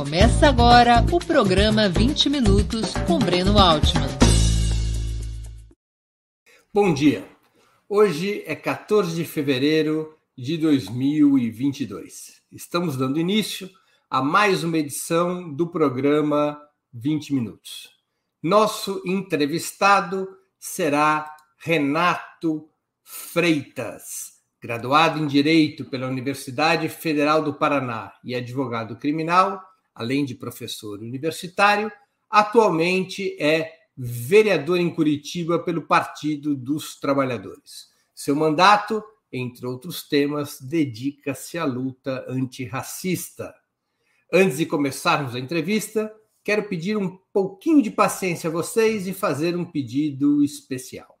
Começa agora o programa 20 Minutos com Breno Altman. Bom dia. Hoje é 14 de fevereiro de 2022. Estamos dando início a mais uma edição do programa 20 Minutos. Nosso entrevistado será Renato Freitas graduado em Direito pela Universidade Federal do Paraná e advogado criminal, além de professor universitário, atualmente é vereador em Curitiba pelo Partido dos Trabalhadores. Seu mandato, entre outros temas, dedica-se à luta antirracista. Antes de começarmos a entrevista, quero pedir um pouquinho de paciência a vocês e fazer um pedido especial.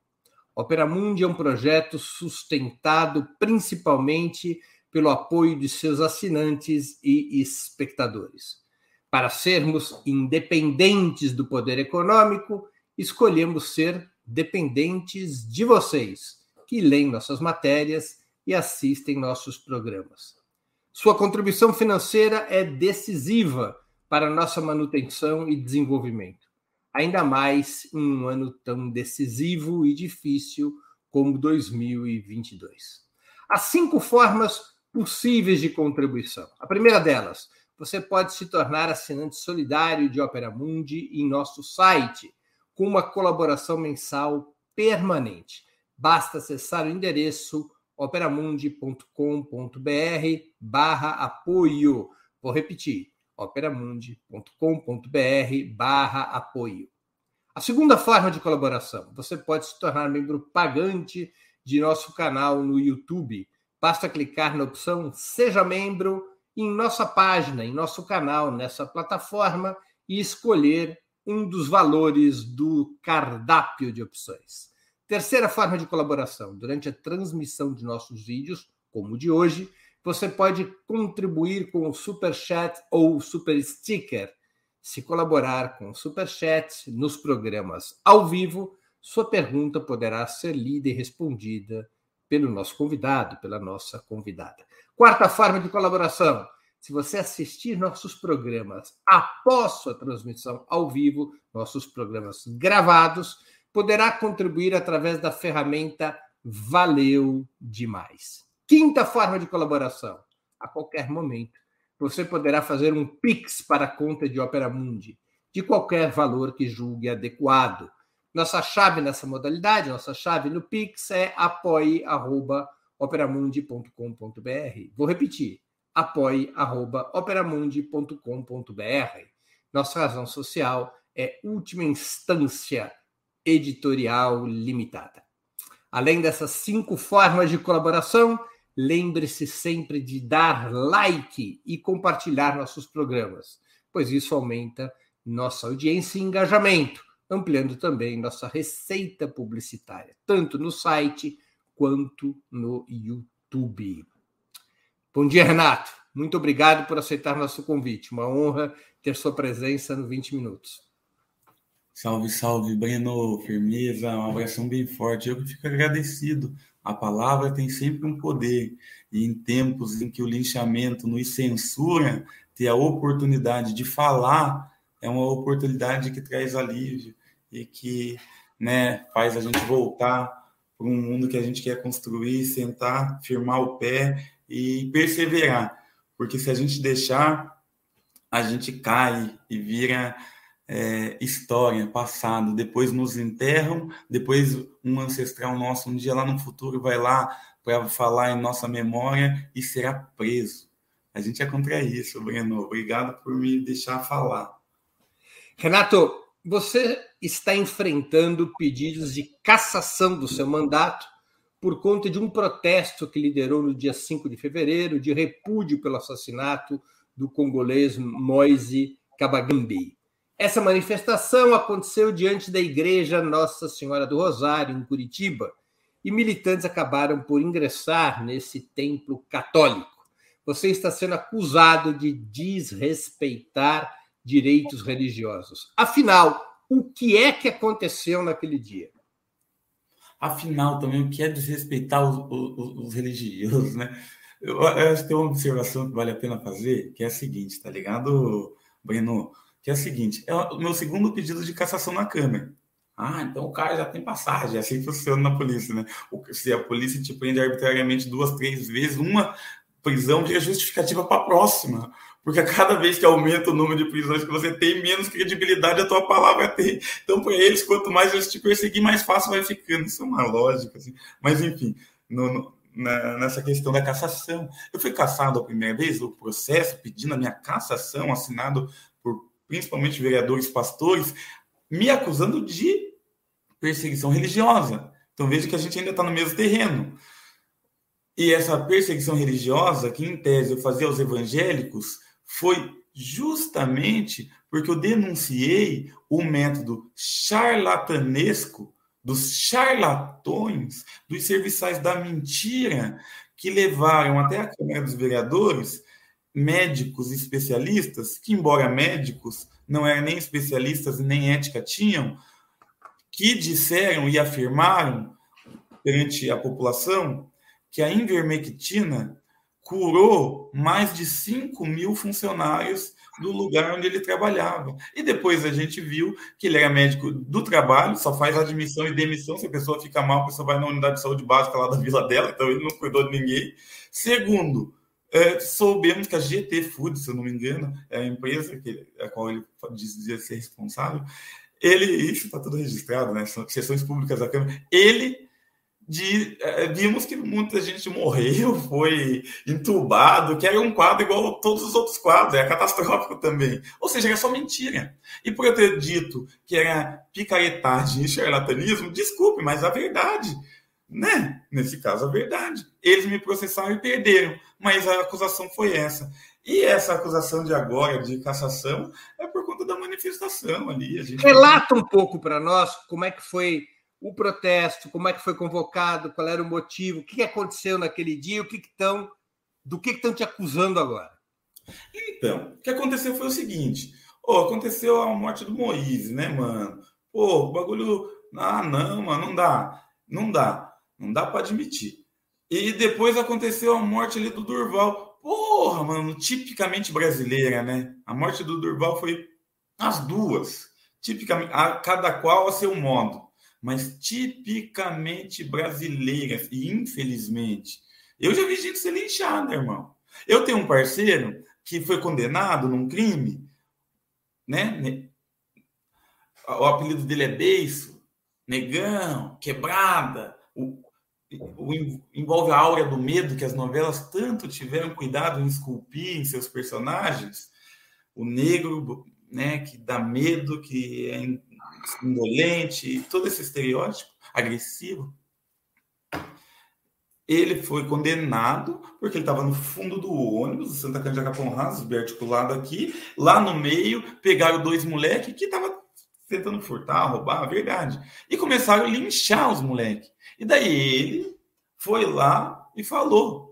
Opera Mundi é um projeto sustentado principalmente pelo apoio de seus assinantes e espectadores. Para sermos independentes do poder econômico, escolhemos ser dependentes de vocês, que leem nossas matérias e assistem nossos programas. Sua contribuição financeira é decisiva para nossa manutenção e desenvolvimento ainda mais em um ano tão decisivo e difícil como 2022. Há cinco formas possíveis de contribuição. A primeira delas, você pode se tornar assinante solidário de Opera Mundi em nosso site, com uma colaboração mensal permanente. Basta acessar o endereço operamundi.com.br barra apoio. Vou repetir, operamundi.com.br barra apoio. A segunda forma de colaboração, você pode se tornar membro pagante de nosso canal no YouTube. Basta clicar na opção Seja Membro em nossa página, em nosso canal, nessa plataforma e escolher um dos valores do cardápio de opções. Terceira forma de colaboração, durante a transmissão de nossos vídeos, como o de hoje, você pode contribuir com o Super Chat ou Super Sticker. Se colaborar com o Super Chat nos programas ao vivo, sua pergunta poderá ser lida e respondida pelo nosso convidado, pela nossa convidada. Quarta forma de colaboração: se você assistir nossos programas após sua transmissão ao vivo, nossos programas gravados, poderá contribuir através da ferramenta Valeu Demais. Quinta forma de colaboração. A qualquer momento, você poderá fazer um Pix para a conta de Opera Mundi, de qualquer valor que julgue adequado. Nossa chave nessa modalidade, nossa chave no Pix é apoie.operamundi.com.br. Vou repetir, apoie.operamundi.com.br. Nossa razão social é última instância editorial limitada. Além dessas cinco formas de colaboração, lembre-se sempre de dar like e compartilhar nossos programas, pois isso aumenta nossa audiência e engajamento, ampliando também nossa receita publicitária, tanto no site quanto no YouTube. Bom dia, Renato. Muito obrigado por aceitar nosso convite. Uma honra ter sua presença no 20 Minutos. Salve, salve, Breno. Firmeza, um abração bem forte. Eu fico agradecido a palavra tem sempre um poder, e em tempos em que o linchamento nos censura, ter a oportunidade de falar é uma oportunidade que traz alívio e que né, faz a gente voltar para um mundo que a gente quer construir, sentar, firmar o pé e perseverar. Porque se a gente deixar, a gente cai e vira é, história, passado, depois nos enterram, depois um ancestral nosso um dia lá no futuro vai lá para falar em nossa memória e será preso. A gente é contra isso, Breno. Obrigado por me deixar falar. Renato, você está enfrentando pedidos de cassação do seu mandato por conta de um protesto que liderou no dia 5 de fevereiro de repúdio pelo assassinato do congolês Moise Kabagambi. Essa manifestação aconteceu diante da Igreja Nossa Senhora do Rosário, em Curitiba, e militantes acabaram por ingressar nesse templo católico. Você está sendo acusado de desrespeitar direitos religiosos. Afinal, o que é que aconteceu naquele dia? Afinal, também, o que é desrespeitar os, os, os religiosos, né? Eu, eu acho que tem uma observação que vale a pena fazer, que é a seguinte, tá ligado? Breno, que é o seguinte: é o meu segundo pedido de cassação na Câmara. Ah, então o cara já tem passagem, é assim funciona na polícia, né? Se a polícia te prende arbitrariamente duas, três vezes, uma prisão vira justificativa para a próxima. Porque a cada vez que aumenta o número de prisões que você tem, menos credibilidade a tua palavra tem. Então, para eles, quanto mais eles te perseguir, mais fácil vai ficando. Isso é uma lógica. Assim. Mas, enfim, no, no, na, nessa questão da cassação. Eu fui cassado a primeira vez, o processo pedindo a minha cassação, assinado por principalmente vereadores pastores, me acusando de perseguição religiosa. Então, veja que a gente ainda está no mesmo terreno. E essa perseguição religiosa, que em tese eu fazia aos evangélicos, foi justamente porque eu denunciei o método charlatanesco dos charlatões, dos serviçais da mentira, que levaram até a Câmara dos Vereadores médicos especialistas, que, embora médicos, não eram nem especialistas nem ética tinham, que disseram e afirmaram perante a população que a invermectina curou mais de 5 mil funcionários do lugar onde ele trabalhava. E depois a gente viu que ele era médico do trabalho, só faz admissão e demissão. Se a pessoa fica mal, a pessoa vai na unidade de saúde básica lá da vila dela, então ele não cuidou de ninguém. Segundo, é, soubemos que a GT Food, se eu não me engano, é a empresa que, a qual ele dizia ser responsável, ele, isso está tudo registrado, né? São sessões públicas da Câmara, ele de, é, vimos que muita gente morreu, foi entubado, que era um quadro igual a todos os outros quadros, é catastrófico também. Ou seja, era só mentira. E por eu ter dito que era picaretagem e charlatanismo, desculpe, mas a verdade, né? Nesse caso, a verdade. Eles me processaram e perderam, mas a acusação foi essa. E essa acusação de agora, de cassação, é por conta da manifestação ali. Gente... Relata um pouco para nós como é que foi o protesto, como é que foi convocado, qual era o motivo, o que aconteceu naquele dia, o que estão, do que estão te acusando agora? Então, o que aconteceu foi o seguinte: oh, aconteceu a morte do Moisés, né, mano? Pô, o bagulho. Ah, não, mano, não dá. Não dá. Não dá para admitir. E depois aconteceu a morte ali do Durval. Porra, mano, tipicamente brasileira, né? A morte do Durval foi as duas. Tipicamente, a, cada qual a seu modo mas tipicamente brasileiras, e infelizmente. Eu já vi gente ser linchada, irmão. Eu tenho um parceiro que foi condenado num crime, né? O apelido dele é Beiço, Negão, Quebrada. O, o, envolve a aura do medo que as novelas tanto tiveram cuidado em esculpir em seus personagens. O negro, né, que dá medo, que é indolente, todo esse estereótipo agressivo, ele foi condenado porque ele estava no fundo do ônibus, Santa Cândida Capão Raso, articulado aqui. Lá no meio, pegaram dois moleques que estavam tentando furtar, roubar, a verdade. E começaram a linchar os moleques. E daí ele foi lá e falou.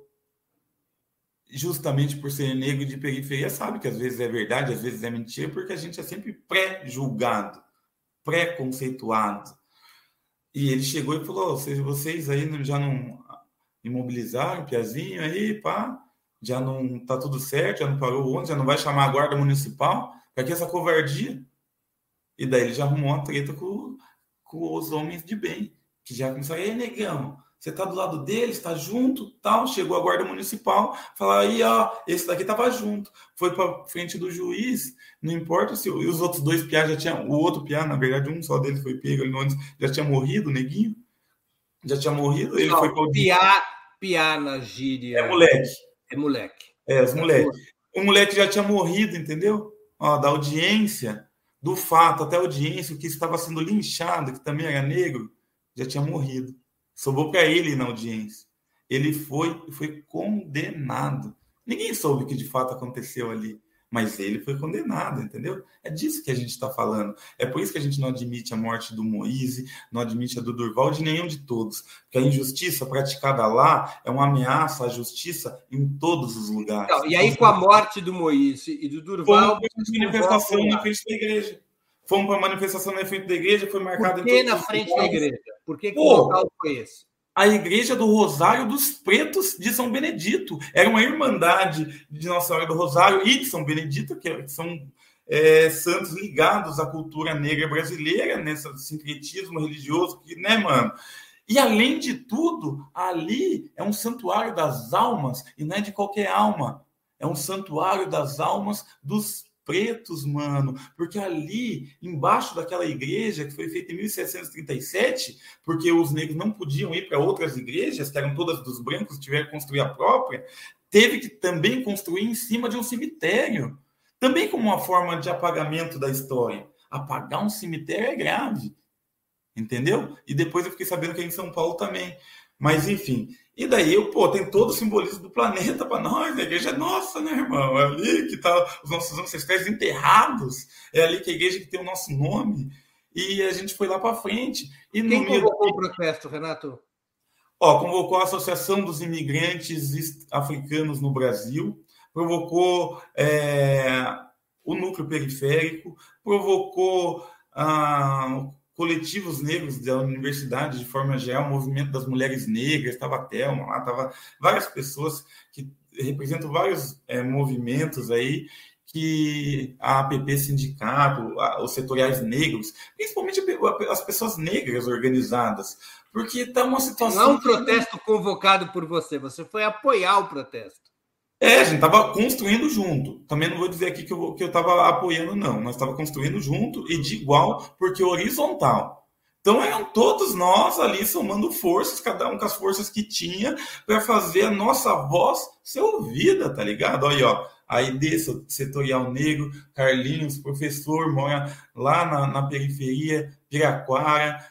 Justamente por ser negro de periferia, sabe que às vezes é verdade, às vezes é mentira, porque a gente é sempre pré-julgado pré-conceituado. E ele chegou e falou: vocês, vocês aí já não imobilizaram o Piazinho aí, pá, já não tá tudo certo, já não parou onde, já não vai chamar a guarda municipal, para que essa covardia? E daí ele já arrumou uma treta com, com os homens de bem, que já começaram, ei, negão, você está do lado dele, está junto, tal. Chegou a guarda municipal, falar aí, ó, esse daqui estava junto. Foi para frente do juiz, não importa se e os outros dois piá já tinham, o outro piá, na verdade, um só deles foi pego ali no ônibus, já tinha morrido, neguinho. Já tinha morrido, ele não, foi para piá, piá na gíria. É moleque. É moleque. É, os moleques. O moleque já tinha morrido, entendeu? Ó, da audiência, do fato, até a audiência, o que estava sendo linchado, que também era negro, já tinha morrido. Sobrou para ele na audiência. Ele foi foi condenado. Ninguém soube o que de fato aconteceu ali, mas ele foi condenado, entendeu? É disso que a gente está falando. É por isso que a gente não admite a morte do Moise, não admite a do Durval, de nenhum de todos. Porque a injustiça praticada lá é uma ameaça à justiça em todos os lugares. E aí, com a morte do Moise e do Durval. Foi uma manifestação na frente da igreja. Fomos para a manifestação na frente da igreja, foi marcado. Por que na frente da igreja? Por que, que o local foi esse? A igreja do Rosário dos Pretos de São Benedito. Era uma irmandade de Nossa Senhora do Rosário e de São Benedito, que são é, santos ligados à cultura negra brasileira, nesse sincretismo religioso, que, né, mano? E além de tudo, ali é um santuário das almas, e não é de qualquer alma, é um santuário das almas dos pretos, mano, porque ali, embaixo daquela igreja que foi feita em 1737, porque os negros não podiam ir para outras igrejas, que eram todas dos brancos, tiveram que construir a própria, teve que também construir em cima de um cemitério, também como uma forma de apagamento da história. Apagar um cemitério é grave, entendeu? E depois eu fiquei sabendo que é em São Paulo também. Mas, enfim, e daí, eu, pô, tem todo o simbolismo do planeta para nós, a igreja é nossa, né, irmão? É ali que tá os nossos ancestrais enterrados, é ali que a igreja que tem o nosso nome. E a gente foi lá para frente. E Quem convocou o protesto, Renato? Ó, convocou a Associação dos Imigrantes Africanos no Brasil, provocou é, o núcleo periférico, provocou ah, coletivos negros da universidade, de forma geral, o movimento das mulheres negras, estava a Thelma lá, estava várias pessoas que representam vários é, movimentos aí, que a APP Sindicato, os setoriais negros, principalmente as pessoas negras organizadas, porque está uma situação... Não é um protesto convocado por você, você foi apoiar o protesto. É, a gente estava construindo junto. Também não vou dizer aqui que eu estava apoiando, não. Nós estava construindo junto e de igual, porque horizontal. Então eram todos nós ali somando forças, cada um com as forças que tinha, para fazer a nossa voz ser ouvida, tá ligado? Aí, ó, Setorial Negro, Carlinhos, professor, mora lá na, na periferia, Piraquara,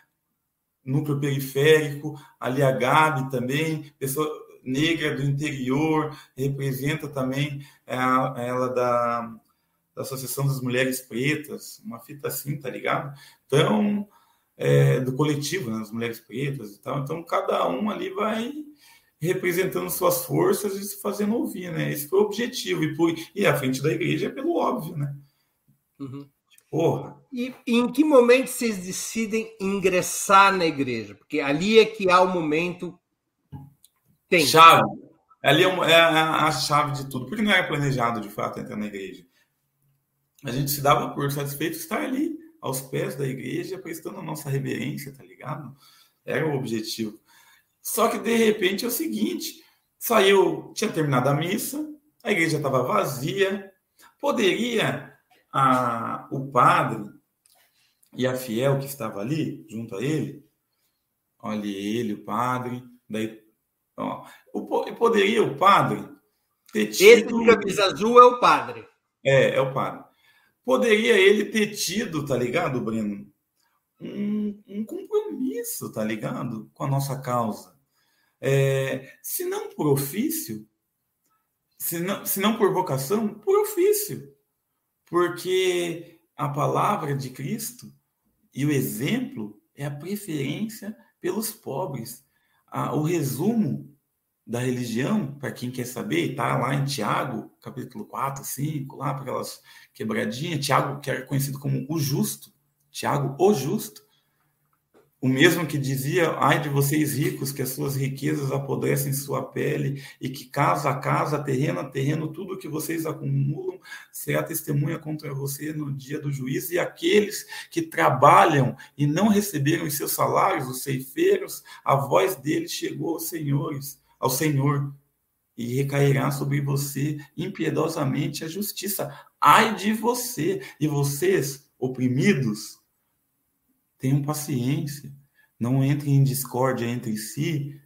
núcleo periférico, ali a Gabi também, pessoa negra do interior, representa também é, ela da, da Associação das Mulheres Pretas, uma fita assim, tá ligado? Então, é, do coletivo, né, das mulheres pretas e tal. Então, cada um ali vai representando suas forças e se fazendo ouvir, né? Esse foi o objetivo. E, por, e à frente da igreja é pelo óbvio, né? Uhum. Porra. E, e em que momento vocês decidem ingressar na igreja? Porque ali é que há o momento tem. Chave. Ali é, é a, a, chave de tudo. Porque não era planejado, de fato, entrar na igreja. A gente se dava por satisfeito estar ali, aos pés da igreja, prestando a nossa reverência, tá ligado? Era o objetivo. Só que, de repente, é o seguinte: saiu, tinha terminado a missa, a igreja estava vazia, poderia a, o padre e a fiel que estava ali, junto a ele, olha ele, o padre, daí então, o, poderia o padre ter tido. Esse de camisa azul é o padre. É, é o padre. Poderia ele ter tido, tá ligado, Breno? Um, um compromisso, tá ligado? Com a nossa causa. É, se não por ofício, se não, se não por vocação, por ofício. Porque a palavra de Cristo e o exemplo é a preferência pelos pobres, ah, o resumo da religião, para quem quer saber, está lá em Tiago, capítulo 4, 5, lá para aquelas quebradinhas. Tiago, que era conhecido como o justo, Tiago, o justo, o mesmo que dizia, ai de vocês ricos, que as suas riquezas apodrecem sua pele, e que casa a casa, terreno a terreno, tudo que vocês acumulam será testemunha contra você no dia do juízo, e aqueles que trabalham e não receberam os seus salários, os ceifeiros, a voz deles chegou aos senhores, ao Senhor, e recairá sobre você impiedosamente a justiça. Ai de você, e vocês, oprimidos, Tenham paciência. Não entrem em discórdia entre si,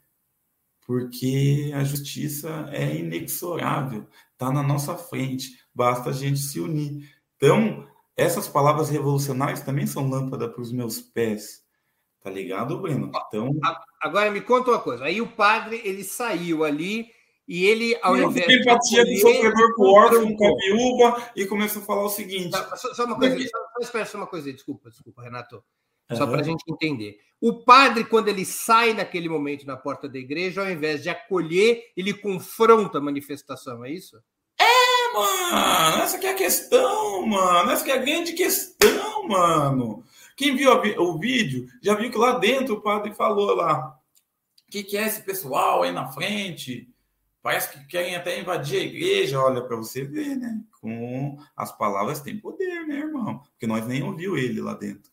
porque a justiça é inexorável, está na nossa frente, basta a gente se unir. Então, essas palavras revolucionárias também são lâmpada para os meus pés. Tá ligado, Breno? Então. Agora me conta uma coisa. Aí o padre ele saiu ali e ele, ao eu invés de. empatia do sofredor com o órfão, com a viúva, e começou a falar o seguinte. Só, só uma coisa, só, só uma coisa, desculpa, desculpa, Renato. Só para a gente entender. O padre, quando ele sai naquele momento na porta da igreja, ao invés de acolher, ele confronta a manifestação, é isso? É, mano, essa que é a questão, mano. Essa que é a grande questão, mano. Quem viu o vídeo já viu que lá dentro o padre falou lá: o que, que é esse pessoal aí na frente? Parece que querem até invadir a igreja, olha para você ver, né? Com as palavras tem poder, né, irmão? Porque nós nem ouviu ele lá dentro.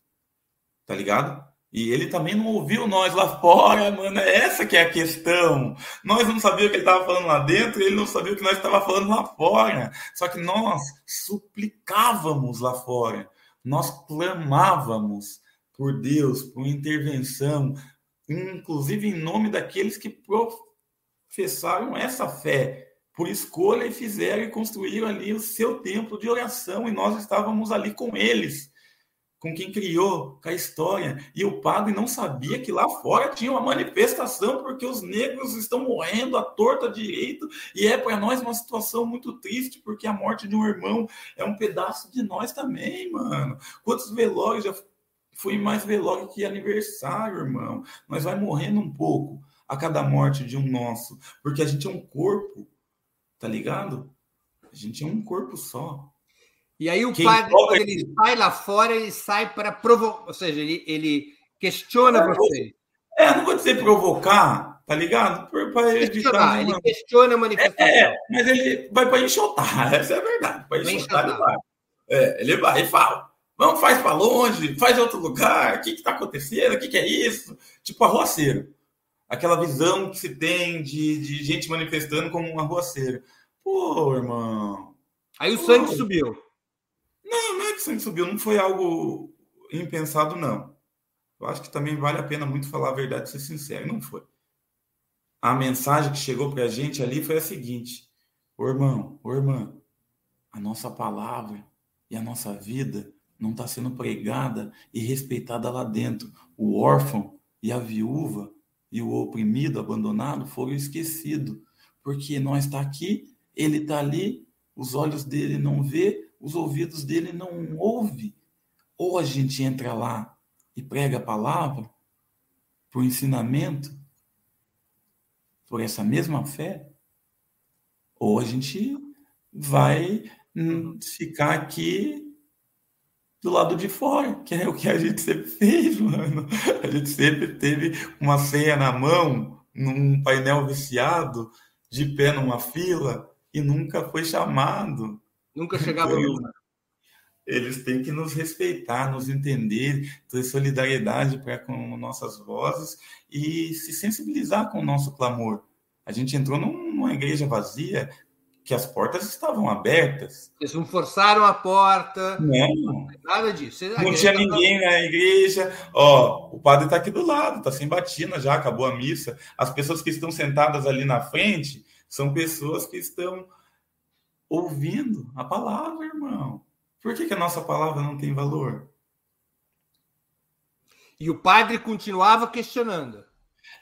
Tá ligado? E ele também não ouviu nós lá fora, mano. É essa que é a questão. Nós não sabíamos o que ele estava falando lá dentro, ele não sabia o que nós estávamos falando lá fora. Só que nós suplicávamos lá fora. Nós clamávamos por Deus, por intervenção, inclusive em nome daqueles que professaram essa fé por escolha e fizeram e construíram ali o seu templo de oração e nós estávamos ali com eles com quem criou, com a história. E o padre não sabia que lá fora tinha uma manifestação porque os negros estão morrendo à torta direito. E é para nós uma situação muito triste, porque a morte de um irmão é um pedaço de nós também, mano. Quantos velórios já foi mais velório que aniversário, irmão? Nós vai morrendo um pouco a cada morte de um nosso, porque a gente é um corpo, tá ligado? A gente é um corpo só. E aí o Quem padre, ele sai lá fora, ele sai para provocar, ou seja, ele, ele questiona você. É, não vou dizer provocar, tá ligado? Para evitar. Ele questiona a manifestação. É, é mas ele vai para enxotar, essa é a verdade. Para enxotar, ele vai. É, ele vai e fala. Vamos, faz para longe, faz em outro lugar, o que está acontecendo, o que, que é isso? Tipo arruaceiro. Aquela visão que se tem de, de gente manifestando como um arruaceiro. Pô, irmão. Aí o sangue subiu. Não, não é que o sangue subiu, não foi algo impensado, não. Eu acho que também vale a pena muito falar a verdade, ser sincero, não foi. A mensagem que chegou para a gente ali foi a seguinte: ô irmão, ô irmã, a nossa palavra e a nossa vida não está sendo pregada e respeitada lá dentro. O órfão e a viúva e o oprimido, abandonado, foram esquecidos. Porque nós está aqui, ele está ali, os olhos dele não vê, os ouvidos dele não ouvem. Ou a gente entra lá e prega a palavra por ensinamento, por essa mesma fé, ou a gente vai ficar aqui do lado de fora, que é o que a gente sempre fez, mano. A gente sempre teve uma ceia na mão, num painel viciado, de pé numa fila, e nunca foi chamado. Nunca chegava então, numa. Eles têm que nos respeitar, nos entender, ter solidariedade para com nossas vozes e se sensibilizar com o nosso clamor. A gente entrou numa igreja vazia que as portas estavam abertas. Eles não forçaram a porta. Não. Nada disso. Não tinha ninguém na igreja. Ó, o padre está aqui do lado, está sem batina já, acabou a missa. As pessoas que estão sentadas ali na frente são pessoas que estão ouvindo a palavra, irmão. Por que, que a nossa palavra não tem valor? E o padre continuava questionando.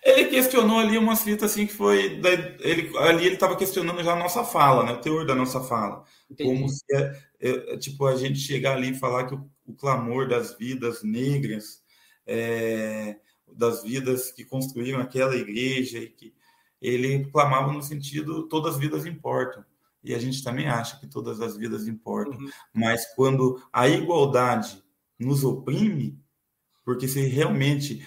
Ele questionou ali uma cita assim que foi. Ele, ali ele estava questionando já a nossa fala, né? O teor da nossa fala. Entendi. Como se é, é, é, tipo a gente chegar ali e falar que o, o clamor das vidas negras, é, das vidas que construíram aquela igreja, e que ele clamava no sentido todas as vidas importam e a gente também acha que todas as vidas importam. Uhum. Mas quando a igualdade nos oprime, porque se realmente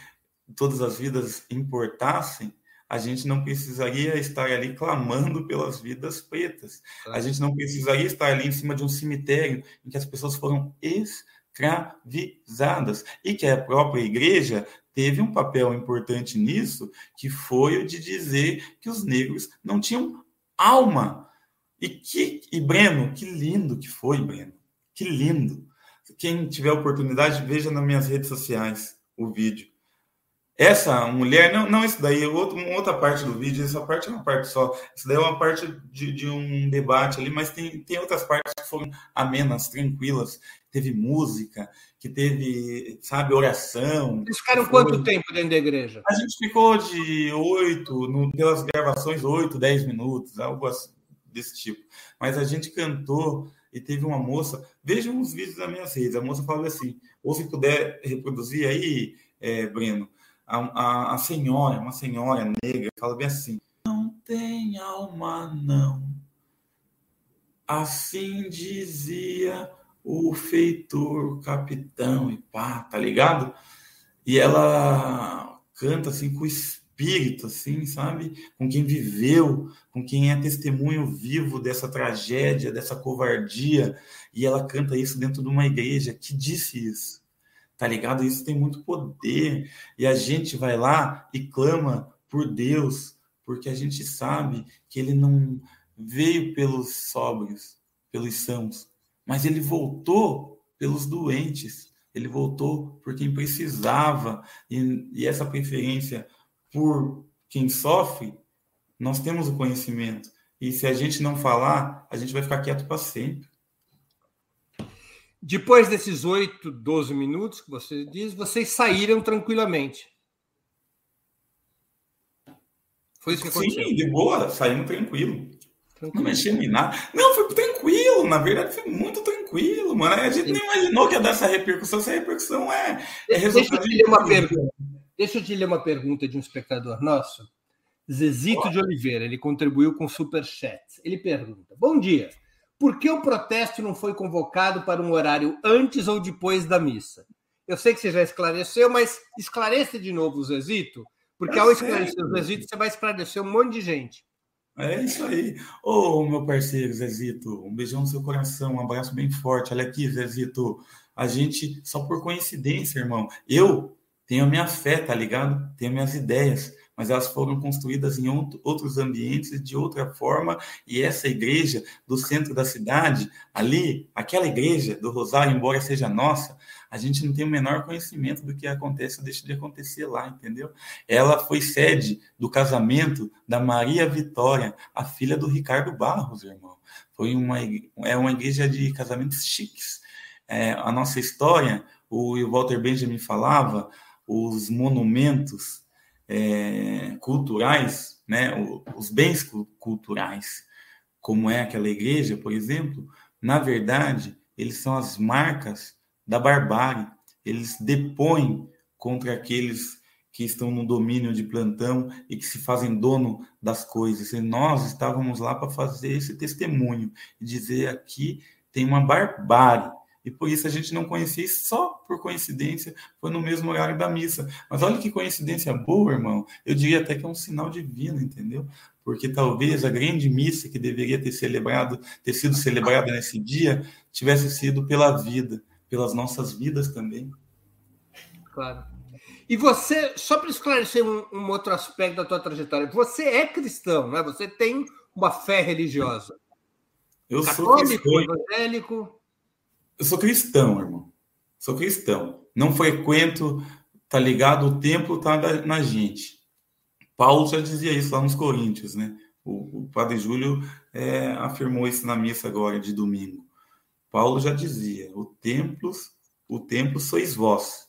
todas as vidas importassem, a gente não precisaria estar ali clamando pelas vidas pretas. A gente não precisaria estar ali em cima de um cemitério em que as pessoas foram escravizadas e que a própria igreja teve um papel importante nisso, que foi o de dizer que os negros não tinham alma. E que e Breno, que lindo que foi, Breno. Que lindo. Quem tiver oportunidade, veja nas minhas redes sociais o vídeo. Essa mulher, não, não isso daí, outro, outra parte do vídeo, essa parte é uma parte só. Isso daí é uma parte de, de um debate ali, mas tem, tem outras partes que foram amenas, tranquilas. Teve música, que teve, sabe, oração. Eles ficaram foi... quanto tempo dentro da igreja? A gente ficou de oito, pelas gravações, oito, dez minutos, algo assim desse tipo. Mas a gente cantou e teve uma moça. Vejam os vídeos das minhas redes. A moça falou assim: ou se puder reproduzir aí, é, Breno, a, a, a senhora, uma senhora negra, fala bem assim: Não tem alma, não. Assim dizia o feitor, o capitão e pá, tá ligado? E ela canta assim com espírito, assim, sabe? Com quem viveu, com quem é testemunho vivo dessa tragédia, dessa covardia, e ela canta isso dentro de uma igreja que disse isso. Tá ligado? Isso tem muito poder. E a gente vai lá e clama por Deus, porque a gente sabe que ele não veio pelos sóbrios, pelos sãos, mas ele voltou pelos doentes. Ele voltou por quem precisava. E, e essa preferência por quem sofre, nós temos o conhecimento. E se a gente não falar, a gente vai ficar quieto para sempre. Depois desses 8, 12 minutos que você diz, vocês saíram tranquilamente. Foi isso que aconteceu? Sim, de boa, saímos tranquilo. tranquilo. Não mexemos em nada. Não, foi tranquilo. Na verdade, foi muito tranquilo, mano. A gente Sim. nem imaginou que ia dar essa repercussão. Essa repercussão é, é resultado. Deixa eu te ler uma pergunta. Deixa eu te ler uma pergunta de um espectador nosso. Zezito de Oliveira, ele contribuiu com super chat. Ele pergunta: Bom dia. Por que o protesto não foi convocado para um horário antes ou depois da missa? Eu sei que você já esclareceu, mas esclareça de novo o Zezito, porque é ao esclarecer o Zezito, você vai esclarecer um monte de gente. É isso aí. Ô, oh, meu parceiro Zezito, um beijão no seu coração, um abraço bem forte. Olha aqui, Zezito, a gente, só por coincidência, irmão, eu tenho a minha fé, tá ligado? Tenho minhas ideias, mas elas foram construídas em outros ambientes de outra forma. E essa igreja do centro da cidade, ali, aquela igreja do Rosário, embora seja nossa, a gente não tem o menor conhecimento do que acontece ou deixa de acontecer lá, entendeu? Ela foi sede do casamento da Maria Vitória, a filha do Ricardo Barros, irmão. Foi uma, é uma igreja de casamentos chiques. É, a nossa história, o Walter Benjamin falava, os monumentos é, culturais, né, os bens culturais, como é aquela igreja, por exemplo, na verdade, eles são as marcas da barbárie. Eles depõem contra aqueles que estão no domínio de plantão e que se fazem dono das coisas. E nós estávamos lá para fazer esse testemunho e dizer aqui tem uma barbárie e por isso a gente não conhecia, e só por coincidência foi no mesmo horário da missa. Mas olha que coincidência boa, irmão. Eu diria até que é um sinal divino, entendeu? Porque talvez a grande missa que deveria ter celebrado, ter sido celebrada nesse dia, tivesse sido pela vida, pelas nossas vidas também. Claro. E você, só para esclarecer um, um, outro aspecto da tua trajetória, você é cristão, né? Você tem uma fé religiosa. Eu Católico, sou cristão. evangélico. Eu sou cristão, irmão. Sou cristão. Não frequento, tá ligado? O templo tá na gente. Paulo já dizia isso lá nos Coríntios, né? O, o padre Júlio é, afirmou isso na missa agora de domingo. Paulo já dizia: o templo, o templo sois vós.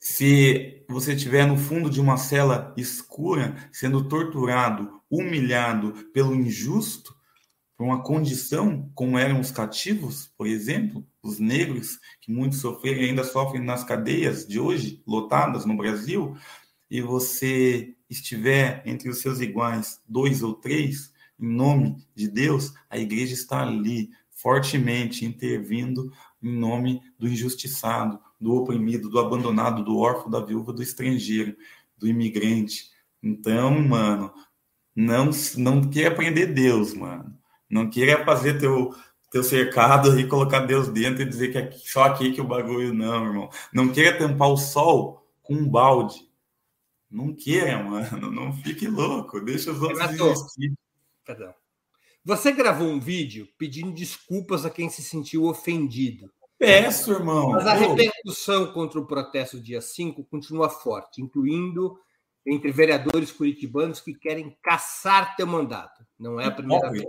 Se você estiver no fundo de uma cela escura, sendo torturado, humilhado pelo injusto, uma condição como eram os cativos, por exemplo, os negros, que muitos sofreram e ainda sofrem nas cadeias de hoje, lotadas no Brasil, e você estiver entre os seus iguais, dois ou três, em nome de Deus, a igreja está ali, fortemente intervindo em nome do injustiçado, do oprimido, do abandonado, do órfão, da viúva, do estrangeiro, do imigrante. Então, mano, não, não quer aprender Deus, mano. Não queira fazer teu, teu cercado e colocar Deus dentro e dizer que é só aqui que o bagulho não, irmão. Não queira tampar o sol com um balde. Não queira, mano. Não fique louco. Deixa os outros existir. Perdão. Você gravou um vídeo pedindo desculpas a quem se sentiu ofendido. Peço, irmão. Mas a repercussão contra o protesto dia 5 continua forte, incluindo entre vereadores curitibanos que querem caçar teu mandato. Não é a primeira vez.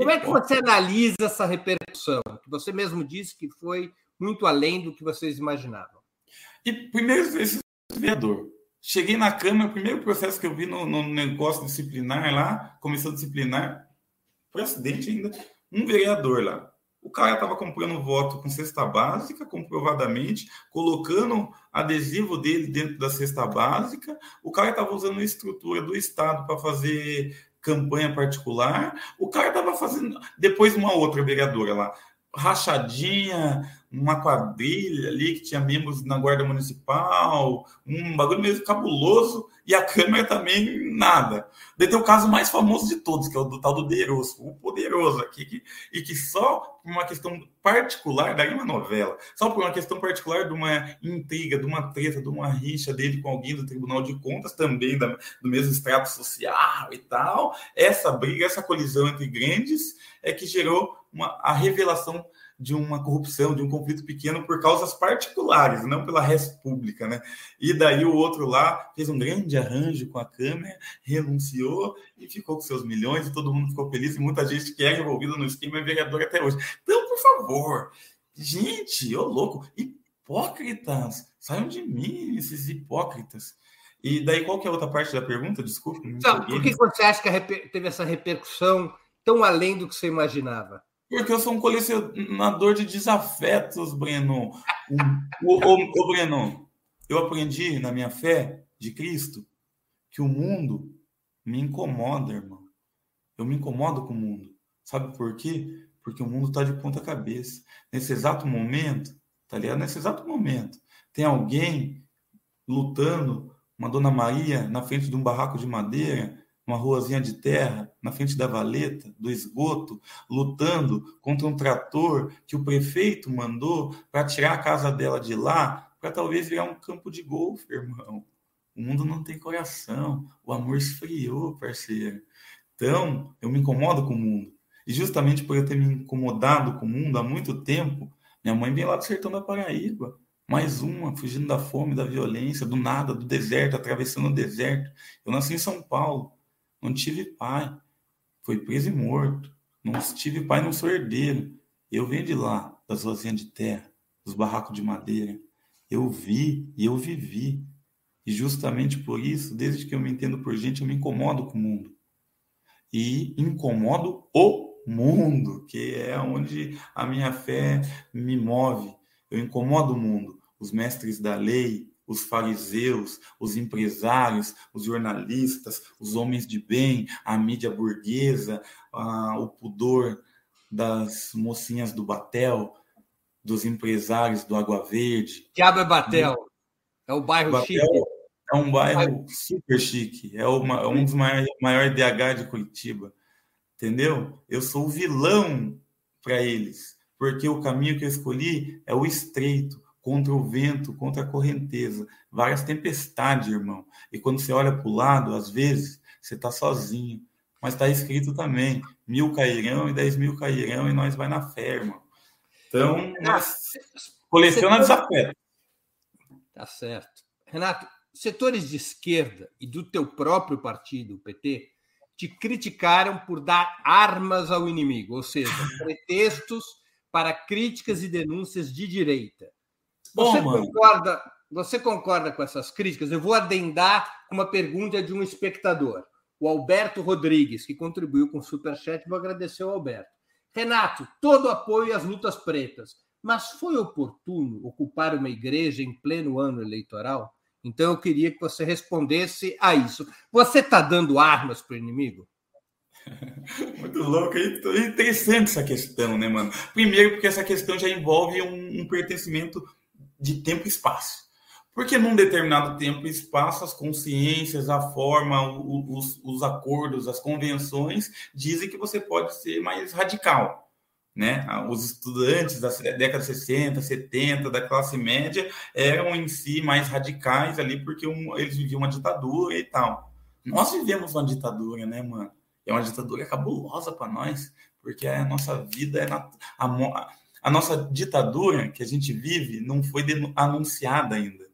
Como é que você analisa essa repercussão? Você mesmo disse que foi muito além do que vocês imaginavam. E primeiro, esse vereador. Cheguei na Câmara, o primeiro processo que eu vi no, no negócio disciplinar lá, comissão disciplinar, foi acidente ainda, um vereador lá. O cara estava comprando voto com cesta básica, comprovadamente, colocando adesivo dele dentro da cesta básica. O cara estava usando a estrutura do Estado para fazer campanha particular. O cara estava fazendo, depois uma outra vereadora lá, rachadinha uma quadrilha ali que tinha membros na Guarda Municipal, um bagulho meio cabuloso, e a Câmara também nada. Daí tem o caso mais famoso de todos, que é o do tal do Deroso, o poderoso aqui, que, e que só por uma questão particular, daí uma novela, só por uma questão particular de uma intriga, de uma treta, de uma rixa dele com alguém do Tribunal de Contas, também da, do mesmo extrato social e tal, essa briga, essa colisão entre grandes é que gerou uma, a revelação de uma corrupção, de um conflito pequeno por causas particulares, não pela res pública, né? E daí o outro lá fez um grande arranjo com a Câmara, renunciou e ficou com seus milhões e todo mundo ficou feliz e muita gente que é envolvida no esquema é vereador até hoje. Então, por favor, gente, ô louco, hipócritas, saiam de mim esses hipócritas. E daí qual que é a outra parte da pergunta? Desculpe. Então, por que você acha que teve essa repercussão tão além do que você imaginava? Porque eu sou um colecionador de desafetos, Breno. O, o, o, Breno, eu aprendi na minha fé de Cristo que o mundo me incomoda, irmão. Eu me incomodo com o mundo. Sabe por quê? Porque o mundo está de ponta cabeça. Nesse exato momento, tá ligado? Nesse exato momento, tem alguém lutando, uma Dona Maria, na frente de um barraco de madeira, uma ruazinha de terra, na frente da valeta, do esgoto, lutando contra um trator que o prefeito mandou para tirar a casa dela de lá, para talvez virar um campo de golfe, irmão. O mundo não tem coração, o amor esfriou, parceiro. Então, eu me incomodo com o mundo. E justamente por eu ter me incomodado com o mundo há muito tempo, minha mãe vem lá do sertão da Paraíba. Mais uma, fugindo da fome, da violência, do nada, do deserto, atravessando o deserto. Eu nasci em São Paulo. Não tive pai. Foi preso e morto. Não tive pai, não sou herdeiro. Eu venho de lá, das rosinhas de terra, dos barracos de madeira. Eu vi e eu vivi. E justamente por isso, desde que eu me entendo por gente, eu me incomodo com o mundo. E incomodo o mundo, que é onde a minha fé me move. Eu incomodo o mundo. Os mestres da lei, os fariseus, os empresários, os jornalistas, os homens de bem, a mídia burguesa, a, o pudor das mocinhas do Batel, dos empresários do Água Verde. Diabo é Batel? É o bairro Batel chique. É um bairro super chique. É uma, um dos maiores, maior DH de Curitiba. Entendeu? Eu sou o vilão para eles, porque o caminho que eu escolhi é o estreito contra o vento, contra a correnteza, várias tempestades, irmão. E quando você olha para o lado, às vezes, você está sozinho. Mas está escrito também: mil cairão e dez mil cairão, e nós vai na fé, irmão. Então, nós coleciona desafeto. Tá certo. Renato, setores de esquerda e do teu próprio partido, o PT, te criticaram por dar armas ao inimigo, ou seja, pretextos para críticas e denúncias de direita. Você, Bom, concorda, você concorda com essas críticas? Eu vou adendar com uma pergunta de um espectador, o Alberto Rodrigues, que contribuiu com o Superchat. Vou agradecer ao Alberto. Renato, todo apoio às lutas pretas, mas foi oportuno ocupar uma igreja em pleno ano eleitoral? Então eu queria que você respondesse a isso. Você está dando armas para o inimigo? Muito louco, é interessante essa questão, né, mano? Primeiro, porque essa questão já envolve um, um pertencimento de tempo e espaço. Porque num determinado tempo e espaço, as consciências, a forma, os, os acordos, as convenções dizem que você pode ser mais radical. Né? Os estudantes da década de 60, 70, da classe média, eram em si mais radicais ali, porque um, eles viviam uma ditadura e tal. Nós vivemos uma ditadura, né, mano? É uma ditadura cabulosa para nós, porque a nossa vida é. Na, a, a nossa ditadura que a gente vive não foi anunciada ainda.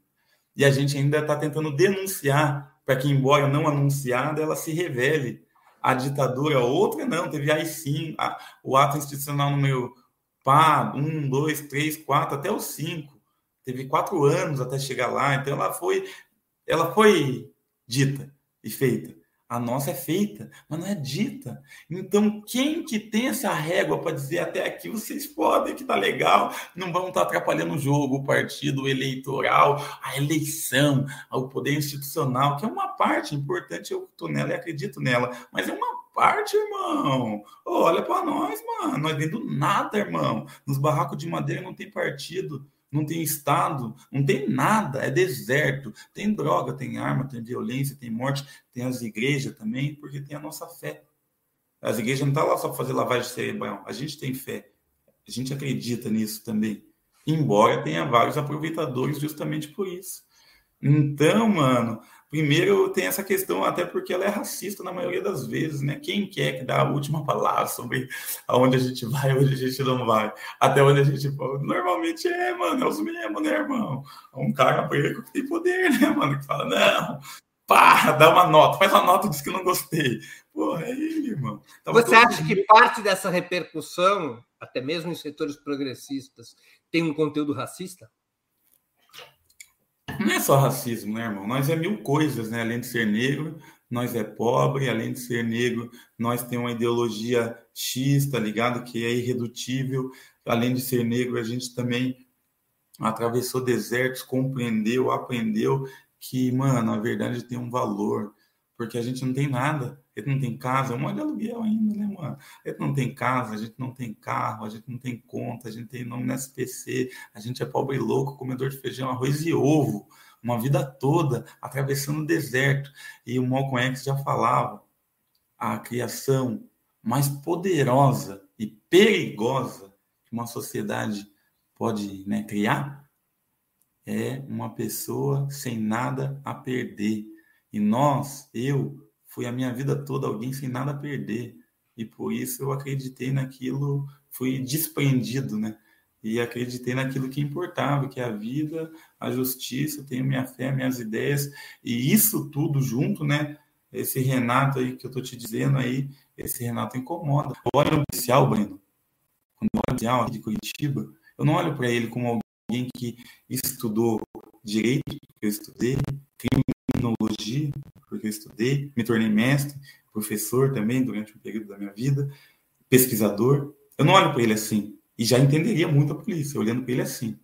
E a gente ainda está tentando denunciar para que, embora não anunciada, ela se revele. A ditadura, outra não, teve aí sim a, o ato institucional número pá, um, dois, três, quatro, até os cinco. Teve quatro anos até chegar lá, então ela foi, ela foi dita e feita. A nossa é feita, mas não é dita. Então, quem que tem essa régua para dizer até aqui vocês podem, que tá legal, não vão estar tá atrapalhando o jogo, o partido eleitoral, a eleição, o poder institucional, que é uma parte importante, eu estou nela e acredito nela, mas é uma parte, irmão. olha para nós, mano. Nós vem do nada, irmão. Nos barracos de madeira não tem partido, não tem Estado, não tem nada, é deserto. Tem droga, tem arma, tem violência, tem morte, tem as igrejas também, porque tem a nossa fé. As igrejas não estão tá lá só para fazer lavagem cerebral. A gente tem fé. A gente acredita nisso também. Embora tenha vários aproveitadores justamente por isso. Então, mano, primeiro tem essa questão, até porque ela é racista na maioria das vezes, né? Quem quer que dá a última palavra sobre aonde a gente vai, onde a gente não vai, até onde a gente pode. Normalmente é, mano, é os mesmos, né, irmão? É um cara branco que tem poder, né, mano? Que fala, não, pá, dá uma nota, faz uma nota, diz que não gostei. Porra, é ele, irmão. Tava Você acha que parte dessa repercussão, até mesmo em setores progressistas, tem um conteúdo racista? Não é só racismo, né, irmão? Nós é mil coisas, né? Além de ser negro, nós é pobre, além de ser negro, nós temos uma ideologia X, tá ligado? Que é irredutível. Além de ser negro, a gente também atravessou desertos, compreendeu, aprendeu que, mano, a verdade tem um valor, porque a gente não tem nada. Ele não tem casa, é um de aluguel ainda, né, mano? Ele não tem casa, a gente não tem carro, a gente não tem conta, a gente tem nome no SPC, a gente é pobre e louco, comedor de feijão, arroz e ovo, uma vida toda atravessando o deserto. E o Malcolm X já falava, a criação mais poderosa e perigosa que uma sociedade pode né, criar é uma pessoa sem nada a perder. E nós, eu, fui a minha vida toda alguém sem nada a perder. E por isso eu acreditei naquilo, fui desprendido, né? E acreditei naquilo que importava, que é a vida, a justiça, tenho minha fé, minhas ideias, e isso tudo junto, né? Esse Renato aí que eu tô te dizendo aí, esse Renato incomoda. Eu olho o oficial, Breno, quando eu olho o oficial aqui de Curitiba, eu não olho para ele como alguém que estudou direito, eu estudei, criminologia, porque eu estudei, me tornei mestre, professor também durante um período da minha vida, pesquisador. Eu não olho para ele assim, e já entenderia muito a polícia, olhando para ele assim.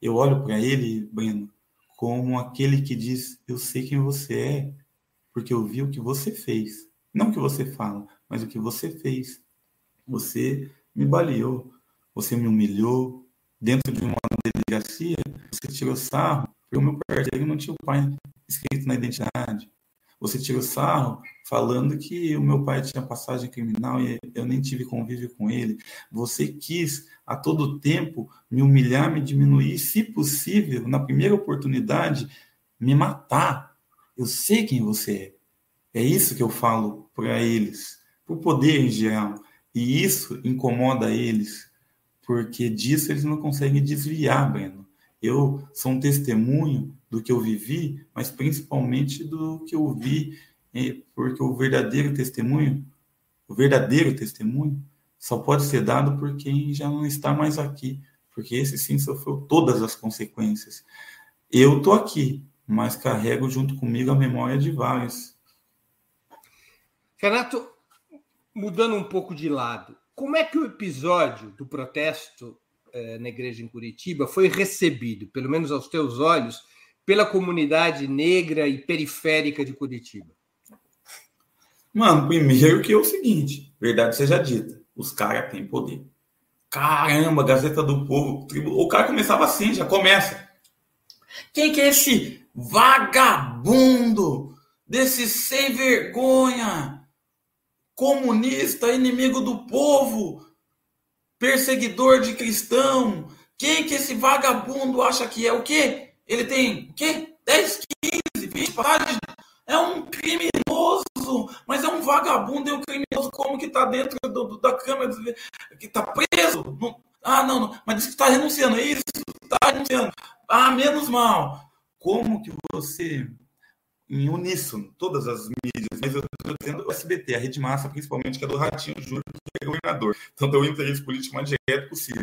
Eu olho para ele, Breno, como aquele que diz: Eu sei quem você é, porque eu vi o que você fez. Não o que você fala, mas o que você fez. Você me baleou, você me humilhou. Dentro de uma delegacia, você tirou sarro, porque o meu parceiro não tinha o pai escrito na identidade. Você tirou sarro falando que o meu pai tinha passagem criminal e eu nem tive convívio com ele. Você quis a todo tempo me humilhar, me diminuir, se possível, na primeira oportunidade, me matar. Eu sei quem você é. É isso que eu falo para eles, para o poder em geral. E isso incomoda eles, porque disso eles não conseguem desviar, Breno. Eu sou um testemunho do que eu vivi, mas principalmente do que eu vi, porque o verdadeiro testemunho, o verdadeiro testemunho, só pode ser dado por quem já não está mais aqui, porque esse sim sofreu todas as consequências. Eu estou aqui, mas carrego junto comigo a memória de vários. Renato, mudando um pouco de lado, como é que o episódio do protesto eh, na igreja em Curitiba foi recebido, pelo menos aos teus olhos, pela comunidade negra e periférica de Curitiba? Mano, primeiro que é o seguinte, verdade seja dita, os caras têm poder. Caramba, Gazeta do Povo, o cara começava assim, já começa. Quem que é esse vagabundo, desse sem vergonha, comunista, inimigo do povo, perseguidor de cristão? Quem que esse vagabundo acha que é o quê? Ele tem o quê? 10, 15, 20 páginas. É um criminoso, mas é um vagabundo, é um criminoso como que está dentro do, do, da câmara, que está preso. Não, ah, não, não, mas diz que está renunciando, é isso? Está renunciando. Ah, menos mal. Como que você, em uníssono, todas as mídias, mas eu estou dizendo o SBT, a Rede Massa, principalmente, que é do Ratinho Júnior, que é governador. Então, tem o interesse político mais direto possível.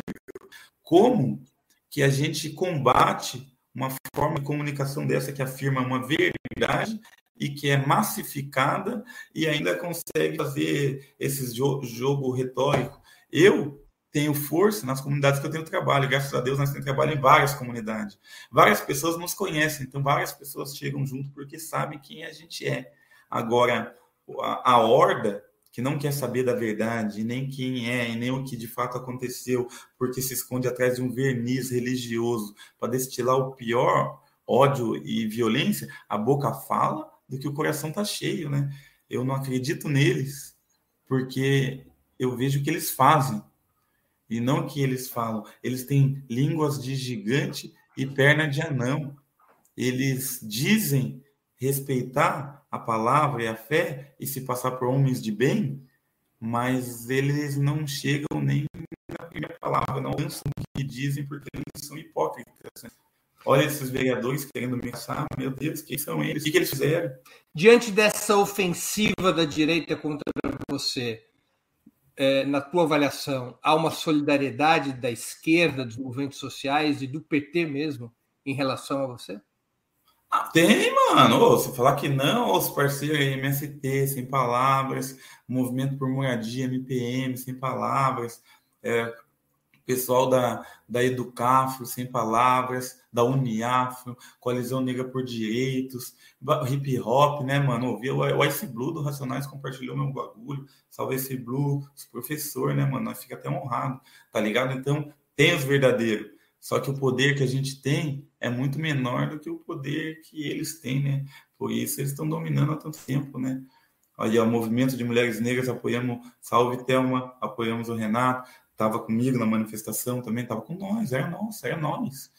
Como que a gente combate uma forma de comunicação dessa que afirma uma verdade e que é massificada e ainda consegue fazer esse jogo, jogo retórico. Eu tenho força nas comunidades que eu tenho trabalho, graças a Deus nós temos trabalho em várias comunidades. Várias pessoas nos conhecem, então várias pessoas chegam junto porque sabem quem a gente é. Agora, a, a horda que não quer saber da verdade, nem quem é, e nem o que de fato aconteceu, porque se esconde atrás de um verniz religioso para destilar o pior ódio e violência, a boca fala do que o coração está cheio, né? Eu não acredito neles, porque eu vejo o que eles fazem e não que eles falam. Eles têm línguas de gigante e perna de anão. Eles dizem respeitar a palavra e a fé e se passar por homens de bem, mas eles não chegam nem na primeira palavra, não lançam o que dizem porque eles são hipócritas. Né? Olha esses vereadores querendo me caçar, meu Deus, quem são eles? O que eles fizeram? Diante dessa ofensiva da direita contra você, é, na tua avaliação, há uma solidariedade da esquerda, dos movimentos sociais e do PT mesmo em relação a você? Ah, tem, mano. Se falar que não, os parceiros aí, MST, sem palavras, Movimento por Moradia, MPM, sem palavras, é, pessoal da, da Educafro, sem palavras, da Uniafro, Coalizão Negra por Direitos, Hip Hop, né, mano? Ouvi o Ice Blue do Racionais compartilhou meu bagulho, salve Ice Blue, os professor, né, mano? Nós fica até honrado, tá ligado? Então, tem os verdadeiros. Só que o poder que a gente tem é muito menor do que o poder que eles têm, né? Por isso eles estão dominando há tanto tempo, né? Aí o movimento de mulheres negras apoiamos Salve Thelma, apoiamos o Renato, estava comigo na manifestação também, estava com nós, era nós, era nós.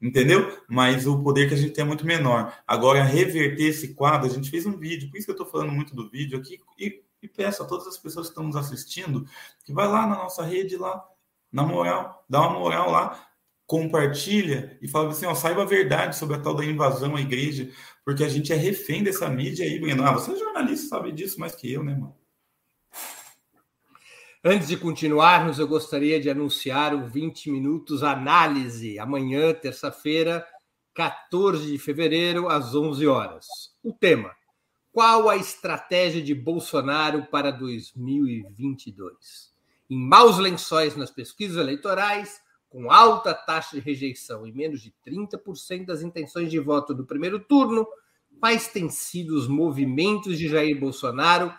Entendeu? Mas o poder que a gente tem é muito menor. Agora, reverter esse quadro, a gente fez um vídeo, por isso que eu estou falando muito do vídeo aqui, e, e peço a todas as pessoas que estão nos assistindo que vai lá na nossa rede lá, na moral, dá uma moral lá, compartilha e fala assim, ó, saiba a verdade sobre a tal da invasão à igreja, porque a gente é refém dessa mídia aí, Breno. Ah, você é jornalista, sabe disso mais que eu, né, mano? Antes de continuarmos, eu gostaria de anunciar o 20 Minutos Análise, amanhã, terça-feira, 14 de fevereiro, às 11 horas. O tema: Qual a estratégia de Bolsonaro para 2022? Em maus lençóis nas pesquisas eleitorais, com alta taxa de rejeição e menos de 30% das intenções de voto do primeiro turno, quais têm sido os movimentos de Jair Bolsonaro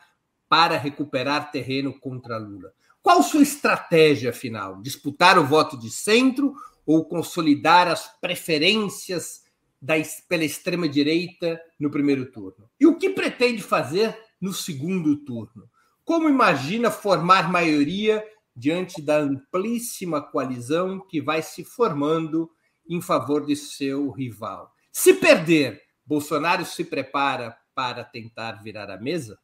para recuperar terreno contra Lula? Qual sua estratégia final? Disputar o voto de centro ou consolidar as preferências da, pela extrema-direita no primeiro turno? E o que pretende fazer no segundo turno? Como imagina formar maioria diante da amplíssima coalizão que vai se formando em favor de seu rival. Se perder, Bolsonaro se prepara para tentar virar a mesa?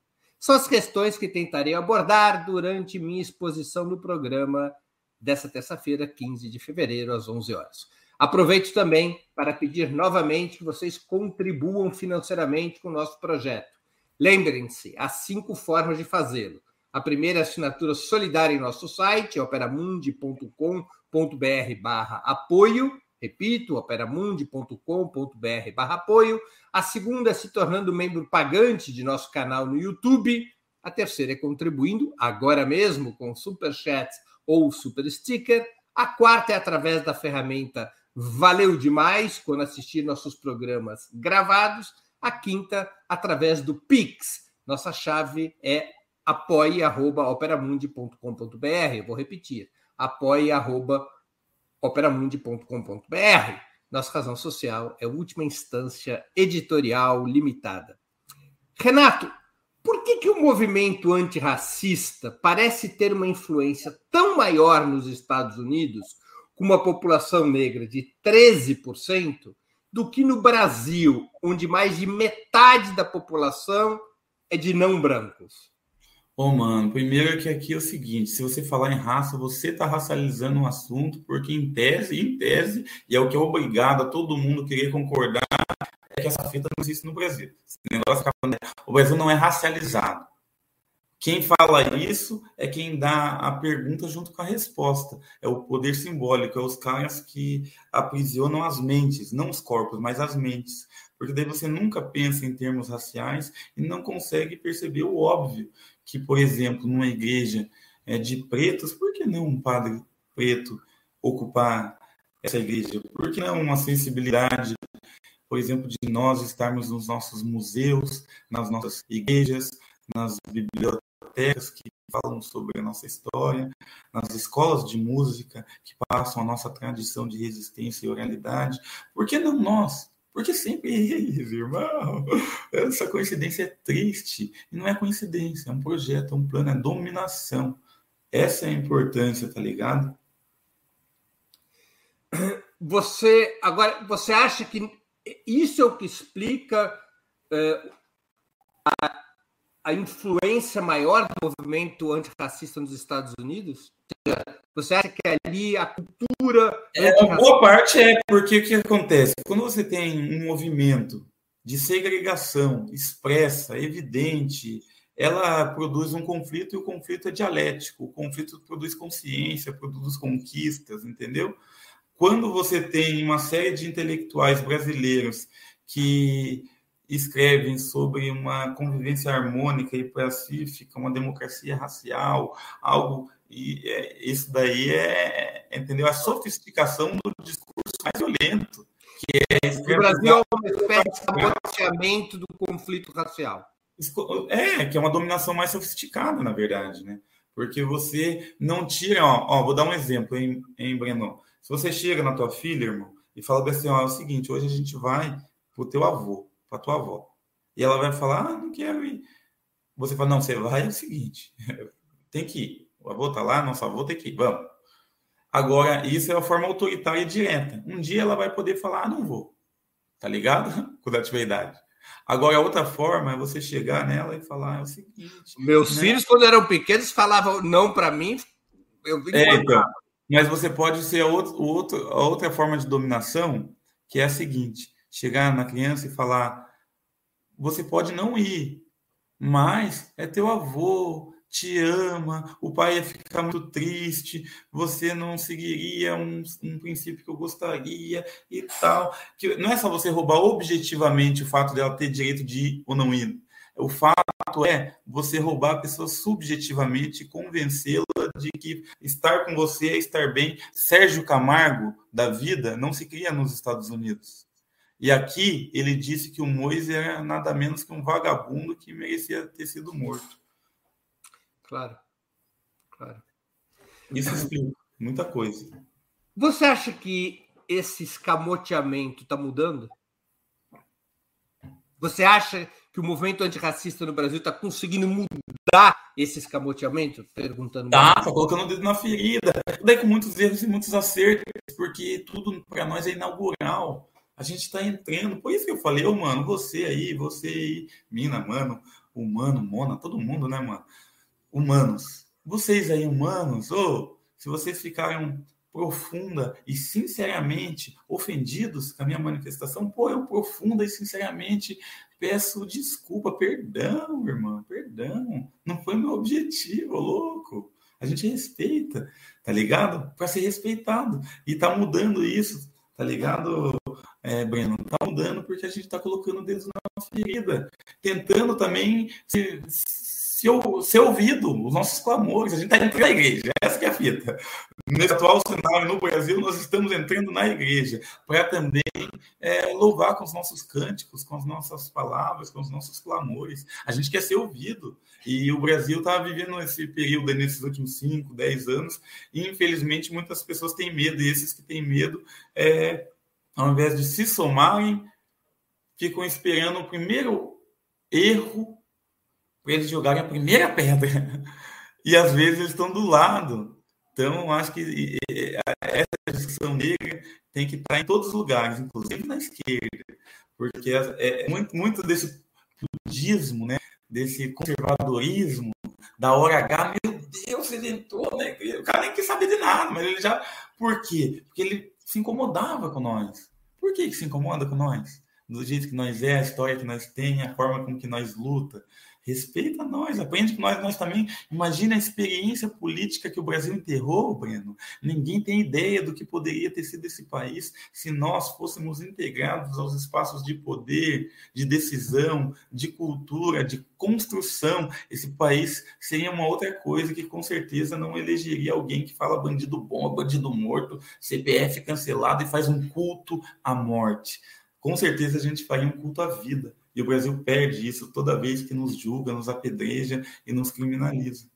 São as questões que tentarei abordar durante minha exposição no programa dessa terça-feira, 15 de fevereiro, às 11 horas. Aproveito também para pedir novamente que vocês contribuam financeiramente com o nosso projeto. Lembrem-se, há cinco formas de fazê-lo a primeira assinatura solidária em nosso site, operamundi.com.br barra apoio. Repito, operamundi.com.br barra apoio. A segunda é se tornando membro pagante de nosso canal no YouTube. A terceira é contribuindo agora mesmo com Super Chat ou Super Sticker. A quarta é através da ferramenta Valeu Demais, quando assistir nossos programas gravados. A quinta, através do Pix. Nossa chave é apoie.operamundi.com.br. Vou repetir, apoie.operamundi.com.br. Nossa razão social é última instância editorial limitada. Renato, por que, que o movimento antirracista parece ter uma influência tão maior nos Estados Unidos, com uma população negra de 13%, do que no Brasil, onde mais de metade da população é de não brancos? Ô, mano, primeiro que aqui é o seguinte, se você falar em raça, você está racializando um assunto, porque em tese, em tese, e é o que é obrigado a todo mundo querer concordar, é que essa fita não existe no Brasil. O Brasil não é racializado. Quem fala isso é quem dá a pergunta junto com a resposta. É o poder simbólico, é os caras que aprisionam as mentes, não os corpos, mas as mentes. Porque daí você nunca pensa em termos raciais e não consegue perceber o óbvio que, por exemplo, numa igreja é, de pretos, por que não um padre preto ocupar essa igreja? Por que não uma sensibilidade, por exemplo, de nós estarmos nos nossos museus, nas nossas igrejas, nas bibliotecas, que falam sobre a nossa história, nas escolas de música que passam a nossa tradição de resistência e oralidade. Por que não nós? Porque sempre eles, irmão. Essa coincidência é triste. E não é coincidência, é um projeto, é um plano, é dominação. Essa é a importância, tá ligado? Você agora, você acha que isso é o que explica é, a, a influência maior do movimento antirracista nos Estados Unidos? Você acha que ali a cultura. É, uma boa parte é porque o que acontece? Quando você tem um movimento de segregação expressa, evidente, ela produz um conflito e o conflito é dialético. O conflito produz consciência, produz conquistas, entendeu? Quando você tem uma série de intelectuais brasileiros que escrevem sobre uma convivência harmônica e pacífica, uma democracia racial, algo e é, isso daí é, entendeu? A sofisticação do discurso mais violento, que é o Brasil é uma espécie de saboteamento do conflito racial. É, que é uma dominação mais sofisticada, na verdade, né? Porque você não tira, ó, ó vou dar um exemplo, em, em Breno. Se você chega na tua filha, irmão, e fala assim, ó, é o seguinte, hoje a gente vai pro teu avô, pra tua avó. E ela vai falar, ah, não quero ir. Você fala, não, você vai, é o seguinte, tem que ir. O avô tá lá, nosso avô tem que ir, vamos. Agora, isso é a forma autoritária e direta. Um dia ela vai poder falar, ah, não vou. Tá ligado? Quando ela tiver idade. Agora, a outra forma é você chegar nela e falar é o seguinte. Meus né? filhos, quando eram pequenos, falavam não para mim. Eu é, então, mas você pode ser outro, outro, a outra forma de dominação, que é a seguinte: chegar na criança e falar: você pode não ir, mas é teu avô, te ama, o pai ia ficar muito triste, você não seguiria um, um, princípio que eu gostaria e tal. Que não é só você roubar objetivamente o fato dela ter direito de ir ou não ir. O fato é você roubar a pessoa subjetivamente convencê-la de que estar com você é estar bem. Sérgio Camargo, da vida, não se cria nos Estados Unidos. E aqui ele disse que o Moisés era nada menos que um vagabundo que merecia ter sido morto. Claro, claro. Isso explica muita coisa. Você acha que esse escamoteamento está mudando? Você acha que o movimento antirracista no Brasil está conseguindo mudar esse escamoteamento? Perguntando. Tá, tá colocando o dedo na ferida. Daí com muitos erros e muitos acertos, porque tudo para nós é inaugural. A gente está entrando. Por isso que eu falei, ô, oh, mano, você aí, você aí, Mina, mano, humano, Mona, todo mundo, né, mano? humanos. Vocês aí, humanos, ou se vocês ficaram profunda e sinceramente ofendidos com a minha manifestação, pô, eu profunda e sinceramente peço desculpa, perdão, irmão, perdão. Não foi meu objetivo, louco. A gente respeita, tá ligado? Para ser respeitado. E tá mudando isso, tá ligado, é, Breno? Tá mudando porque a gente tá colocando o dedo na ferida, tentando também se, ser, ser ouvido, os nossos clamores. A gente está entrando na igreja, essa é a fita. Nesse atual cenário no Brasil, nós estamos entrando na igreja para também é, louvar com os nossos cânticos, com as nossas palavras, com os nossos clamores. A gente quer ser ouvido. E o Brasil está vivendo esse período nesses últimos 5, 10 anos, e infelizmente muitas pessoas têm medo, e esses que têm medo, é, ao invés de se somarem, ficam esperando o primeiro erro para eles jogarem a primeira pedra. E às vezes eles estão do lado. Então, acho que essa discussão negra tem que estar em todos os lugares, inclusive na esquerda, porque é, é muito, muito desse budismo, né? desse conservadorismo, da hora H, meu Deus, ele entrou igreja. O cara nem quer saber de nada, mas ele já. Por quê? Porque ele se incomodava com nós. Por que, que se incomoda com nós? Do jeito que nós é, a história que nós temos, a forma com que nós luta. Respeita nós, aprende com nós, nós também. Imagina a experiência política que o Brasil enterrou, Breno. Ninguém tem ideia do que poderia ter sido esse país se nós fôssemos integrados aos espaços de poder, de decisão, de cultura, de construção. Esse país seria uma outra coisa que com certeza não elegeria alguém que fala bandido bom, bandido morto, CPF cancelado e faz um culto à morte. Com certeza a gente faria um culto à vida E o Brasil perde isso toda vez que nos julga, nos apedreja e nos criminaliza.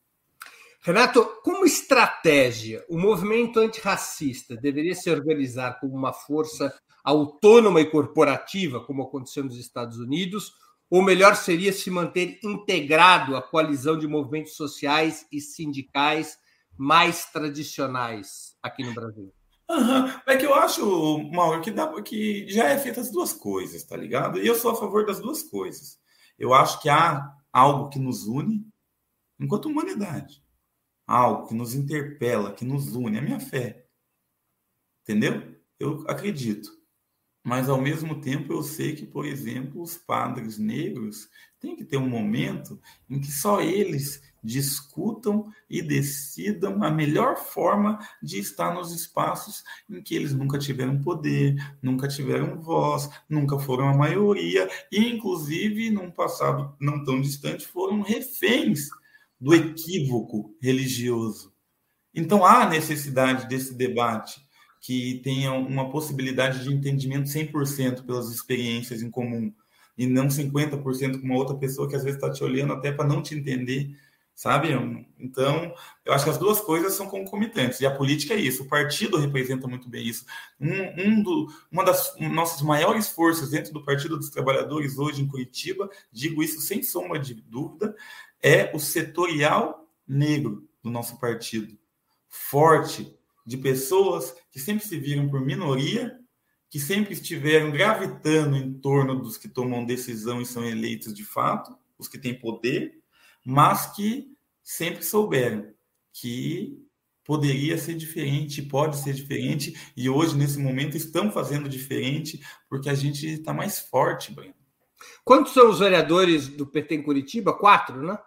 Renato, como estratégia, o movimento antirracista deveria se organizar como uma força autônoma e corporativa, como aconteceu nos Estados Unidos, ou melhor seria se manter integrado à coalizão de movimentos sociais e sindicais mais tradicionais aqui no Brasil? Uhum. É que eu acho, Mauro, que, dá, que já é feita as duas coisas, tá ligado? E eu sou a favor das duas coisas. Eu acho que há algo que nos une enquanto humanidade. Algo que nos interpela, que nos une, a minha fé. Entendeu? Eu acredito. Mas, ao mesmo tempo, eu sei que, por exemplo, os padres negros têm que ter um momento em que só eles discutam e decidam a melhor forma de estar nos espaços em que eles nunca tiveram poder, nunca tiveram voz, nunca foram a maioria, e, inclusive, num passado não tão distante, foram reféns do equívoco religioso. Então, há necessidade desse debate que tenha uma possibilidade de entendimento 100% pelas experiências em comum e não 50% com uma outra pessoa que às vezes está te olhando até para não te entender, sabe? Então, eu acho que as duas coisas são concomitantes e a política é isso. O partido representa muito bem isso. Um, um do, uma das nossas maiores forças dentro do Partido dos Trabalhadores hoje em Curitiba, digo isso sem sombra de dúvida, é o setorial negro do nosso partido. Forte, de pessoas que sempre se viram por minoria, que sempre estiveram gravitando em torno dos que tomam decisão e são eleitos de fato, os que têm poder, mas que sempre souberam que poderia ser diferente, pode ser diferente, e hoje, nesse momento, estão fazendo diferente, porque a gente está mais forte, Breno. Quantos são os vereadores do PT em Curitiba? Quatro, né?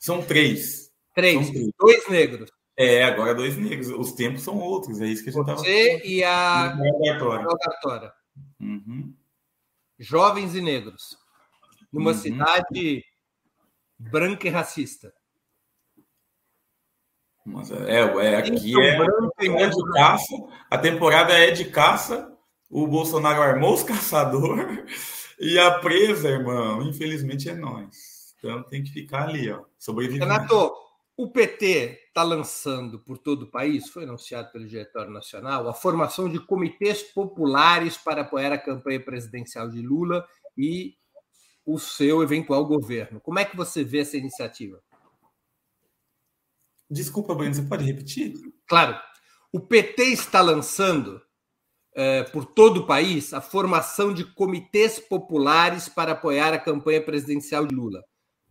São três. Três. São três. Dois negros. É, agora dois negros. Os tempos são outros, é isso que a gente estava Você e a Rogatória. Uhum. Jovens e negros. Numa uhum. cidade branca e racista. Mas é, é aqui é, é de caça. A temporada é de caça. O Bolsonaro armou os caçadores e a presa, irmão, infelizmente é nós. Então tem que ficar ali, ó, sobrevivendo. Renato, o PT está lançando por todo o país, foi anunciado pelo Diretório Nacional, a formação de comitês populares para apoiar a campanha presidencial de Lula e o seu eventual governo. Como é que você vê essa iniciativa? Desculpa, Breno, você pode repetir? Claro. O PT está lançando é, por todo o país a formação de comitês populares para apoiar a campanha presidencial de Lula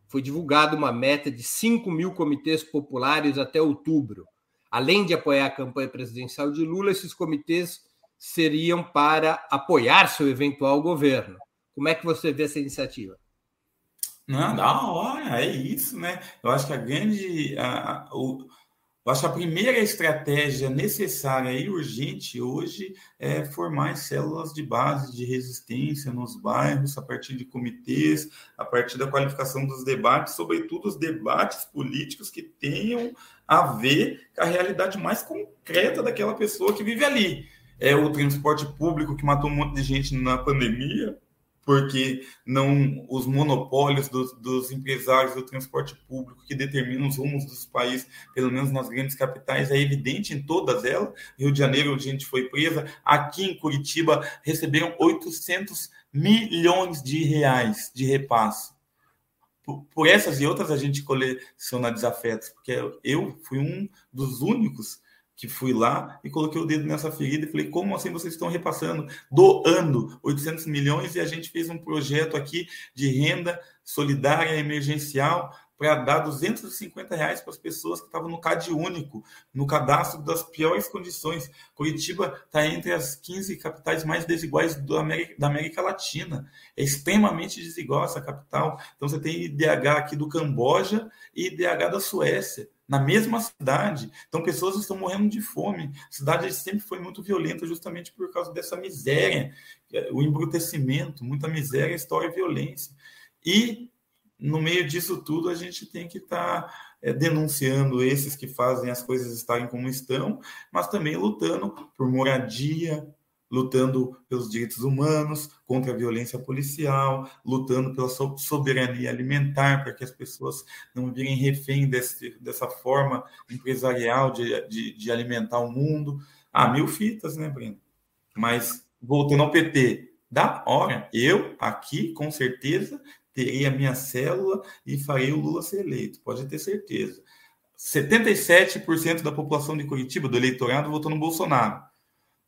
foi divulgada uma meta de 5 mil comitês populares até outubro. Além de apoiar a campanha presidencial de Lula, esses comitês seriam para apoiar seu eventual governo. Como é que você vê essa iniciativa? Não, da hora, é isso, né? Eu acho que a grande. A, o, eu acho que a primeira estratégia necessária e urgente hoje é formar células de base de resistência nos bairros, a partir de comitês, a partir da qualificação dos debates, sobretudo os debates políticos que tenham a ver com a realidade mais concreta daquela pessoa que vive ali. É o transporte público que matou um monte de gente na pandemia, porque não os monopólios dos, dos, empresários do transporte público que determinam os rumos dos países, pelo menos nas grandes capitais, é evidente em todas elas. Rio de Janeiro, onde a gente foi presa, aqui em Curitiba, receberam 800 milhões de reais de repasse. Por, por essas e outras, a gente coleciona desafetos, porque eu fui um dos únicos que fui lá e coloquei o dedo nessa ferida e falei: como assim vocês estão repassando, doando 800 milhões e a gente fez um projeto aqui de renda solidária emergencial para dar 250 reais para as pessoas que estavam no CAD único, no cadastro das piores condições. Curitiba está entre as 15 capitais mais desiguais América, da América Latina. É extremamente desigual essa capital. Então você tem IDH aqui do Camboja e IDH da Suécia na mesma cidade. Então, pessoas estão morrendo de fome. A cidade sempre foi muito violenta, justamente por causa dessa miséria, o embrutecimento, muita miséria, história e violência. E, no meio disso tudo, a gente tem que estar tá, é, denunciando esses que fazem as coisas estarem como estão, mas também lutando por moradia, lutando pelos direitos humanos, contra a violência policial, lutando pela soberania alimentar, para que as pessoas não virem refém desse, dessa forma empresarial de, de, de, alimentar o mundo. Ah, mil fitas, né, Breno? Mas, voltando ao PT, da hora, eu aqui, com certeza, terei a minha célula e farei o Lula ser eleito, pode ter certeza. 77% da população de Curitiba, do eleitorado, votou no Bolsonaro.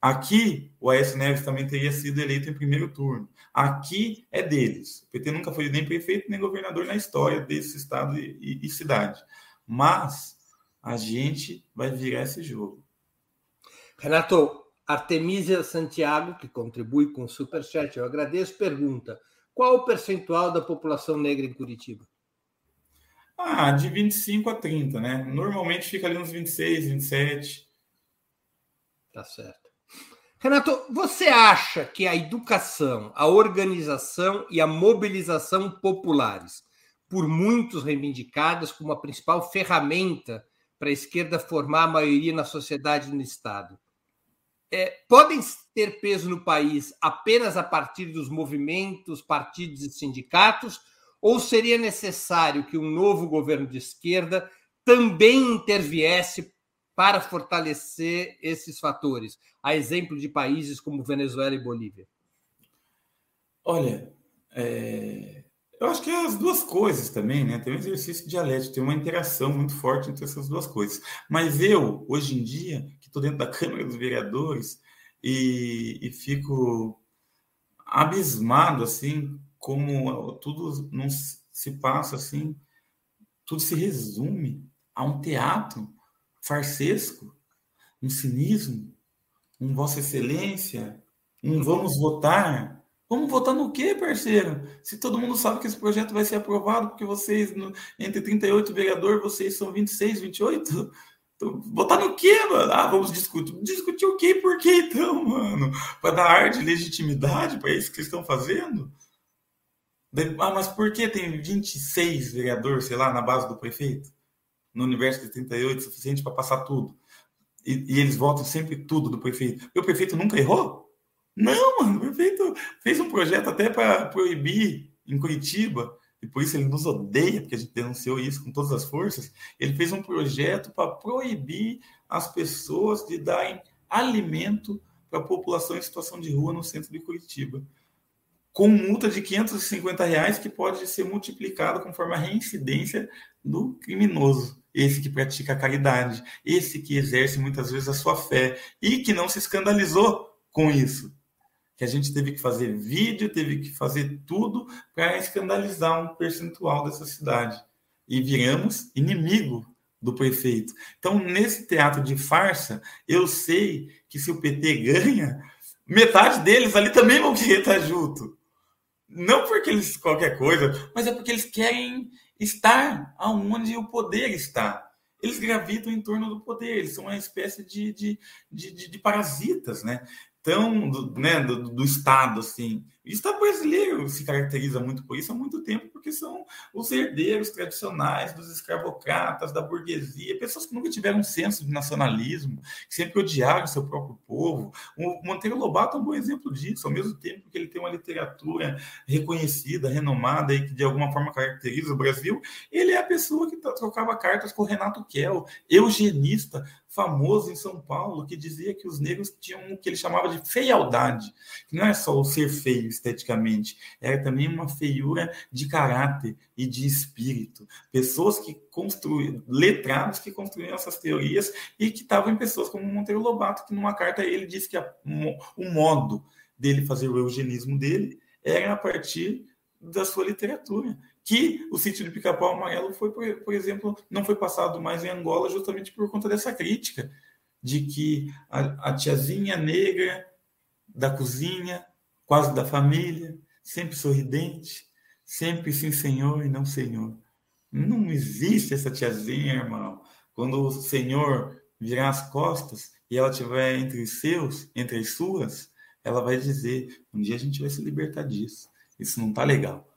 Aqui, o Aécio Neves também teria sido eleito em primeiro turno. Aqui é deles. O PT nunca foi nem prefeito nem governador na história desse estado e, e, e cidade. Mas a gente vai virar esse jogo. Renato, Artemisia Santiago, que contribui com o Superchat, eu agradeço, pergunta: qual o percentual da população negra em Curitiba? Ah, de 25 a 30, né? Normalmente fica ali uns 26, 27. Tá certo. Renato, você acha que a educação, a organização e a mobilização populares, por muitos reivindicadas como a principal ferramenta para a esquerda formar a maioria na sociedade e no Estado, é, podem ter peso no país apenas a partir dos movimentos, partidos e sindicatos? Ou seria necessário que um novo governo de esquerda também interviesse para fortalecer esses fatores, a exemplo de países como Venezuela e Bolívia? Olha, é... eu acho que é as duas coisas também, né? Tem um exercício dialético, tem uma interação muito forte entre essas duas coisas. Mas eu, hoje em dia, que estou dentro da Câmara dos Vereadores e, e fico abismado, assim, como tudo não se passa assim, tudo se resume a um teatro farsesco, um cinismo, um Vossa Excelência, um vamos votar. Vamos votar no quê, parceiro? Se todo mundo sabe que esse projeto vai ser aprovado, porque vocês, entre 38 vereadores, vocês são 26, 28. Então, votar no quê, mano? Ah, vamos discutir. Discutir o quê? Por quê, então, mano? Para dar ar de legitimidade para isso que estão fazendo? Ah, mas por que tem 26 vereadores, sei lá, na base do prefeito? No universo de 38 suficiente para passar tudo. E, e, eles votam sempre tudo do prefeito. E o prefeito nunca errou? Não, mano, o prefeito fez um projeto até para proibir em Curitiba, e por isso ele nos odeia, porque a gente denunciou isso com todas as forças. Ele fez um projeto para proibir as pessoas de darem alimento para a população em situação de rua no centro de Curitiba com multa de 550 reais que pode ser multiplicado conforme a reincidência do criminoso. Esse que pratica a caridade, esse que exerce muitas vezes a sua fé e que não se escandalizou com isso. Que a gente teve que fazer vídeo, teve que fazer tudo para escandalizar um percentual dessa cidade. E viramos inimigo do prefeito. Então, nesse teatro de farsa, eu sei que se o PT ganha, metade deles ali também vão querer estar junto. Não porque eles qualquer coisa, mas é porque eles querem estar aonde o poder está. Eles gravitam em torno do poder, eles são uma espécie de, de, de, de, de parasitas, né? Então, do, né, do, do Estado, assim. O Estado brasileiro se caracteriza muito por isso há muito tempo, porque são os herdeiros tradicionais dos escravocratas, da burguesia, pessoas que nunca tiveram um senso de nacionalismo, que sempre odiaram seu próprio povo. O Monteiro Lobato é um bom exemplo disso, ao mesmo tempo que ele tem uma literatura reconhecida, renomada e que de alguma forma caracteriza o Brasil, ele é a pessoa que trocava cartas com Renato Kell, eugenista, famoso em São Paulo, que dizia que os negros tinham o que ele chamava de feialdade, que não é só o ser feio esteticamente, era também uma feiura de caráter e de espírito. Pessoas que construíram, letrados que construíram essas teorias e que estavam em pessoas como Monteiro Lobato, que numa carta ele disse que a, o modo dele fazer o eugenismo dele era a partir da sua literatura que o sítio de Pica-Pau Amarelo foi, por, por, exemplo, não foi passado mais em Angola justamente por conta dessa crítica de que a, a tiazinha negra da cozinha, quase da família, sempre sorridente, sempre sim senhor e não senhor. Não existe essa tiazinha, irmão. Quando o senhor virar as costas e ela estiver entre os seus, entre as suas, ela vai dizer: um dia a gente vai se libertar disso. Isso não tá legal.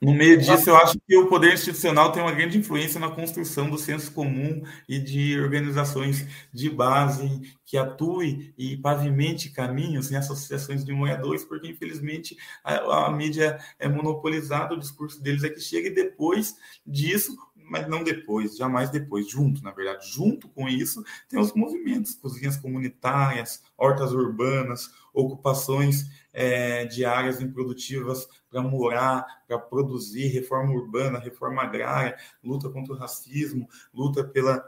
No meio disso, eu acho que o poder institucional tem uma grande influência na construção do senso comum e de organizações de base que atuem e pavimente caminhos em associações de moradores, porque infelizmente a, a mídia é monopolizada, o discurso deles é que chega e depois disso mas não depois, jamais depois, junto, na verdade. Junto com isso, tem os movimentos, cozinhas comunitárias, hortas urbanas, ocupações é, de áreas improdutivas para morar, para produzir, reforma urbana, reforma agrária, luta contra o racismo, luta pela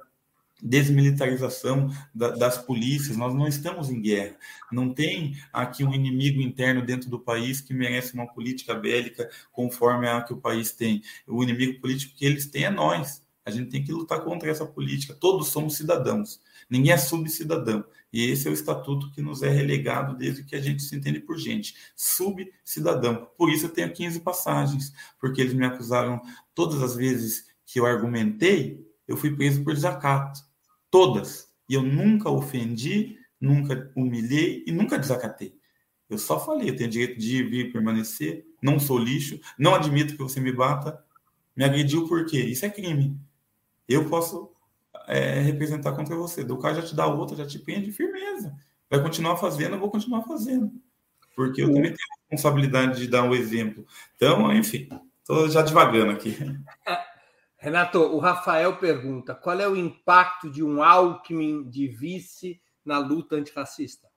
desmilitarização da, das polícias, nós não estamos em guerra. Não tem aqui um inimigo interno dentro do país que merece uma política bélica conforme a que o país tem. O inimigo político que eles têm é nós. A gente tem que lutar contra essa política. Todos somos cidadãos. Ninguém é subcidadão. E esse é o estatuto que nos é relegado desde que a gente se entende por gente. Subcidadão. Por isso eu tenho 15 passagens, porque eles me acusaram todas as vezes que eu argumentei, eu fui preso por desacato. Todas. E eu nunca ofendi, nunca humilhei e nunca desacatei. Eu só falei, eu tenho direito de ir, vir, permanecer, não sou lixo, não admito que você me bata. Me agrediu por quê? Isso é crime. Eu posso é, representar contra você. Do cara já te dá outra, já te prende, firmeza. Vai continuar fazendo, eu vou continuar fazendo. Porque eu também tenho a responsabilidade de dar um exemplo. Então, enfim, estou já devagando aqui. Renato, o Rafael pergunta: qual é o impacto de um Alckmin de vice na luta antirracista?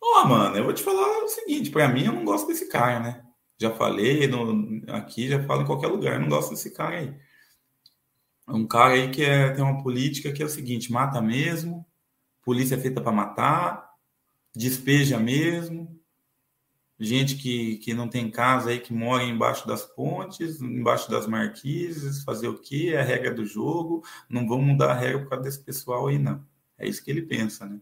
Ó, oh, mano, eu vou te falar o seguinte: para mim, eu não gosto desse cara, né? Já falei no, aqui, já falo em qualquer lugar, eu não gosto desse cara aí. É um cara aí que é, tem uma política que é o seguinte: mata mesmo, polícia é feita para matar, despeja mesmo, gente que, que não tem casa aí, que mora embaixo das pontes, embaixo das marquises, fazer o quê? É a regra do jogo, não vão mudar a regra por causa desse pessoal aí, não. É isso que ele pensa, né?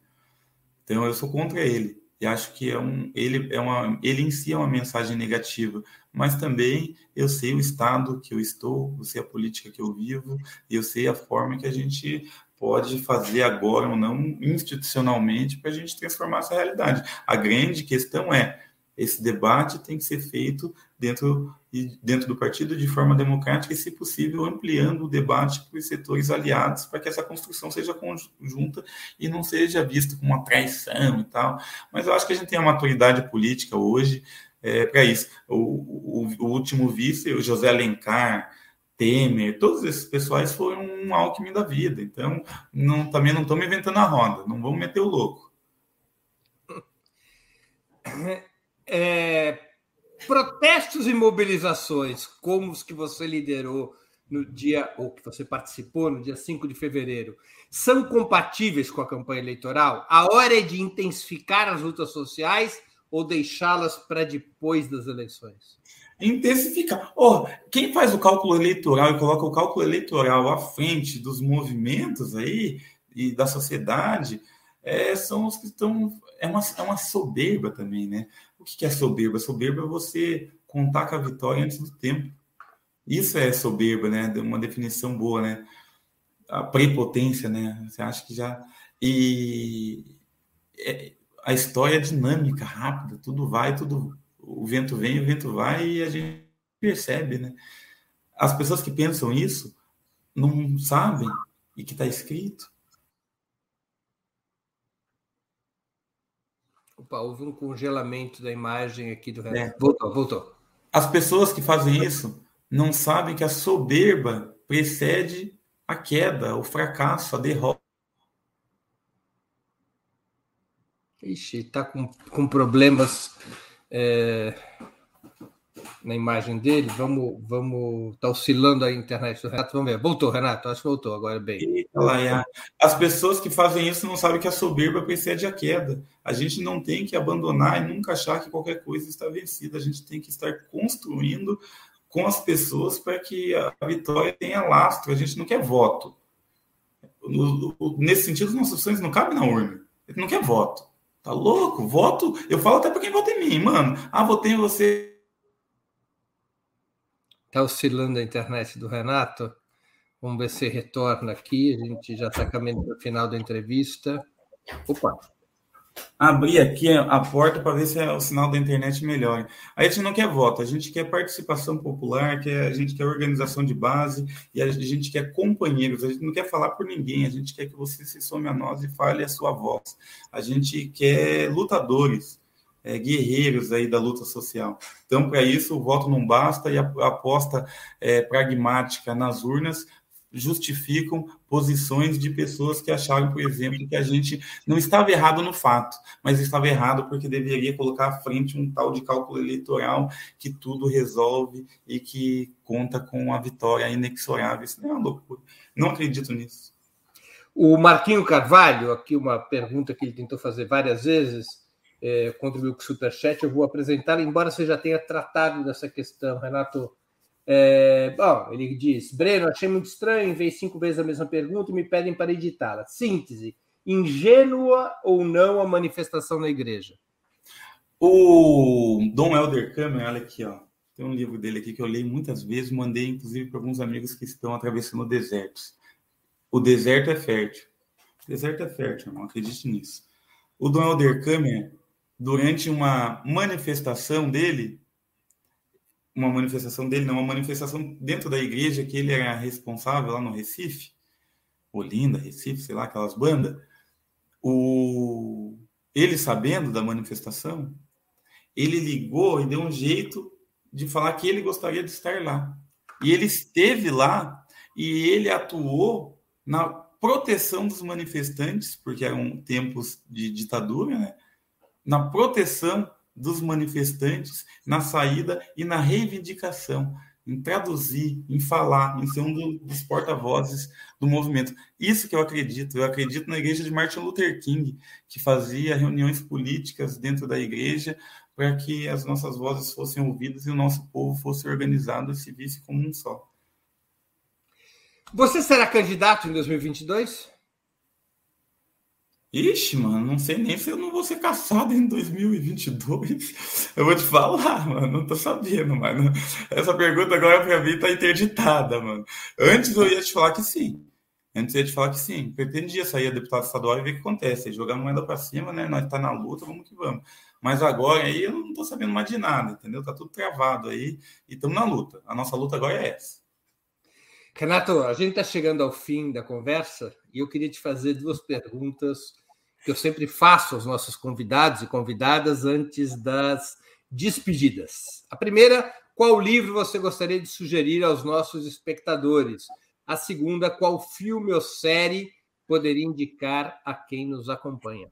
Então eu sou contra ele. E acho que é um, ele, é uma, ele em si é uma mensagem negativa, mas também eu sei o estado que eu estou, eu sei a política que eu vivo, eu sei a forma que a gente pode fazer agora ou não institucionalmente para a gente transformar essa realidade. A grande questão é esse debate tem que ser feito dentro, dentro do partido de forma democrática e, se possível, ampliando o debate para os setores aliados, para que essa construção seja conjunta e não seja vista como uma traição e tal. Mas eu acho que a gente tem a maturidade política hoje é, para isso. O, o, o, último vice, o José Alencar, Temer, todos esses pessoais foram um Alckmin da vida. Então, não, também não estamos inventando a roda, não vamos meter o louco. é, protestos e mobilizações, como os que você liderou no dia, ou que você participou no dia 5 de fevereiro, são compatíveis com a campanha eleitoral? A hora é de intensificar as lutas sociais ou deixá-las para depois das eleições? Intensificar. Oh, quem faz o cálculo eleitoral e coloca o cálculo eleitoral à frente dos movimentos aí e da sociedade é, são os que estão. É uma, é uma soberba também, né? O que é soberba? Soberba é você contar com a vitória antes do tempo. Isso é soberba, né? Uma definição boa, né? A prepotência, né? Você acha que já. E é, a história é dinâmica, rápida, tudo vai, tudo. O vento vem, o vento vai e a gente percebe, né? As pessoas que pensam isso não sabem e que está escrito Opa, houve um congelamento da imagem aqui do é. Voltou, voltou. As pessoas que fazem isso não sabem que a soberba precede a queda, o fracasso, a derrota. Ixi, está com, com problemas. É na imagem dele. Vamos, vamos, tá oscilando a internet do Renato. Vamos ver. Voltou, Renato. Acho que voltou agora bem. As pessoas que fazem isso não sabem que a soberba precede a queda. A gente não tem que abandonar e nunca achar que qualquer coisa está vencida. A gente tem que estar construindo com as pessoas para que a vitória tenha lastro. A gente não quer voto. Nesse sentido, as nossas opções não cabem na urna. Gente não quer voto. Tá louco? Voto. Eu falo até para quem vota em mim, mano. Ah, votei em você Está oscilando a internet do Renato. Vamos ver se retorna aqui. A gente já está caminhando para o final da entrevista. Opa! Abrir aqui a porta para ver se é o sinal da internet melhora. A gente não quer voto, a gente quer participação popular, quer, a gente quer organização de base e a gente quer companheiros. A gente não quer falar por ninguém, a gente quer que você se some a nós e fale a sua voz. A gente quer lutadores, é, guerreiros aí da luta social. Então, para isso, o voto não basta e a aposta é, pragmática nas urnas justificam posições de pessoas que acharam, por exemplo, que a gente não estava errado no fato, mas estava errado porque deveria colocar à frente um tal de cálculo eleitoral que tudo resolve e que conta com a vitória inexorável. Isso não é uma loucura. Não acredito nisso. O Marquinho Carvalho, aqui uma pergunta que ele tentou fazer várias vezes, é, contribuiu com o Superchat, eu vou apresentar, embora você já tenha tratado dessa questão, Renato é, bom, ele diz: Breno, achei muito estranho, veio cinco vezes a mesma pergunta e me pedem para editá-la. Síntese: ingênua ou não a manifestação na igreja? O Dom Helder Câmara, olha aqui, ó. Tem um livro dele aqui que eu leio muitas vezes, mandei inclusive para alguns amigos que estão atravessando desertos. O deserto é fértil. O deserto é fértil, irmão, acredite nisso. O Dom Helder Câmara, durante uma manifestação dele, uma manifestação dele, não, uma manifestação dentro da igreja que ele era responsável lá no Recife, Olinda, Recife, sei lá, aquelas bandas. O... Ele sabendo da manifestação, ele ligou e deu um jeito de falar que ele gostaria de estar lá. E ele esteve lá e ele atuou na proteção dos manifestantes, porque eram tempos de ditadura, né? na proteção dos manifestantes na saída e na reivindicação, em traduzir, em falar, em ser um dos porta-vozes do movimento. Isso que eu acredito. Eu acredito na igreja de Martin Luther King, que fazia reuniões políticas dentro da igreja para que as nossas vozes fossem ouvidas e o nosso povo fosse organizado e se visse como um só. Você será candidato em 2022? Ixi, mano, não sei nem se eu não vou ser caçado em 2022. Eu vou te falar, mano, não tô sabendo, mano. Essa pergunta agora pra mim tá interditada, mano. Antes eu ia te falar que sim. Antes eu ia te falar que sim. Pretendia sair a deputado estadual e ver o que acontece. Jogar moeda pra cima, né? Nós tá na luta, vamos que vamos. Mas agora aí eu não tô sabendo mais de nada, entendeu? Tá tudo travado aí e estamos na luta. A nossa luta agora é essa. Renato, a gente está chegando ao fim da conversa e eu queria te fazer duas perguntas que eu sempre faço aos nossos convidados e convidadas antes das despedidas. A primeira, qual livro você gostaria de sugerir aos nossos espectadores? A segunda, qual filme ou série poderia indicar a quem nos acompanha?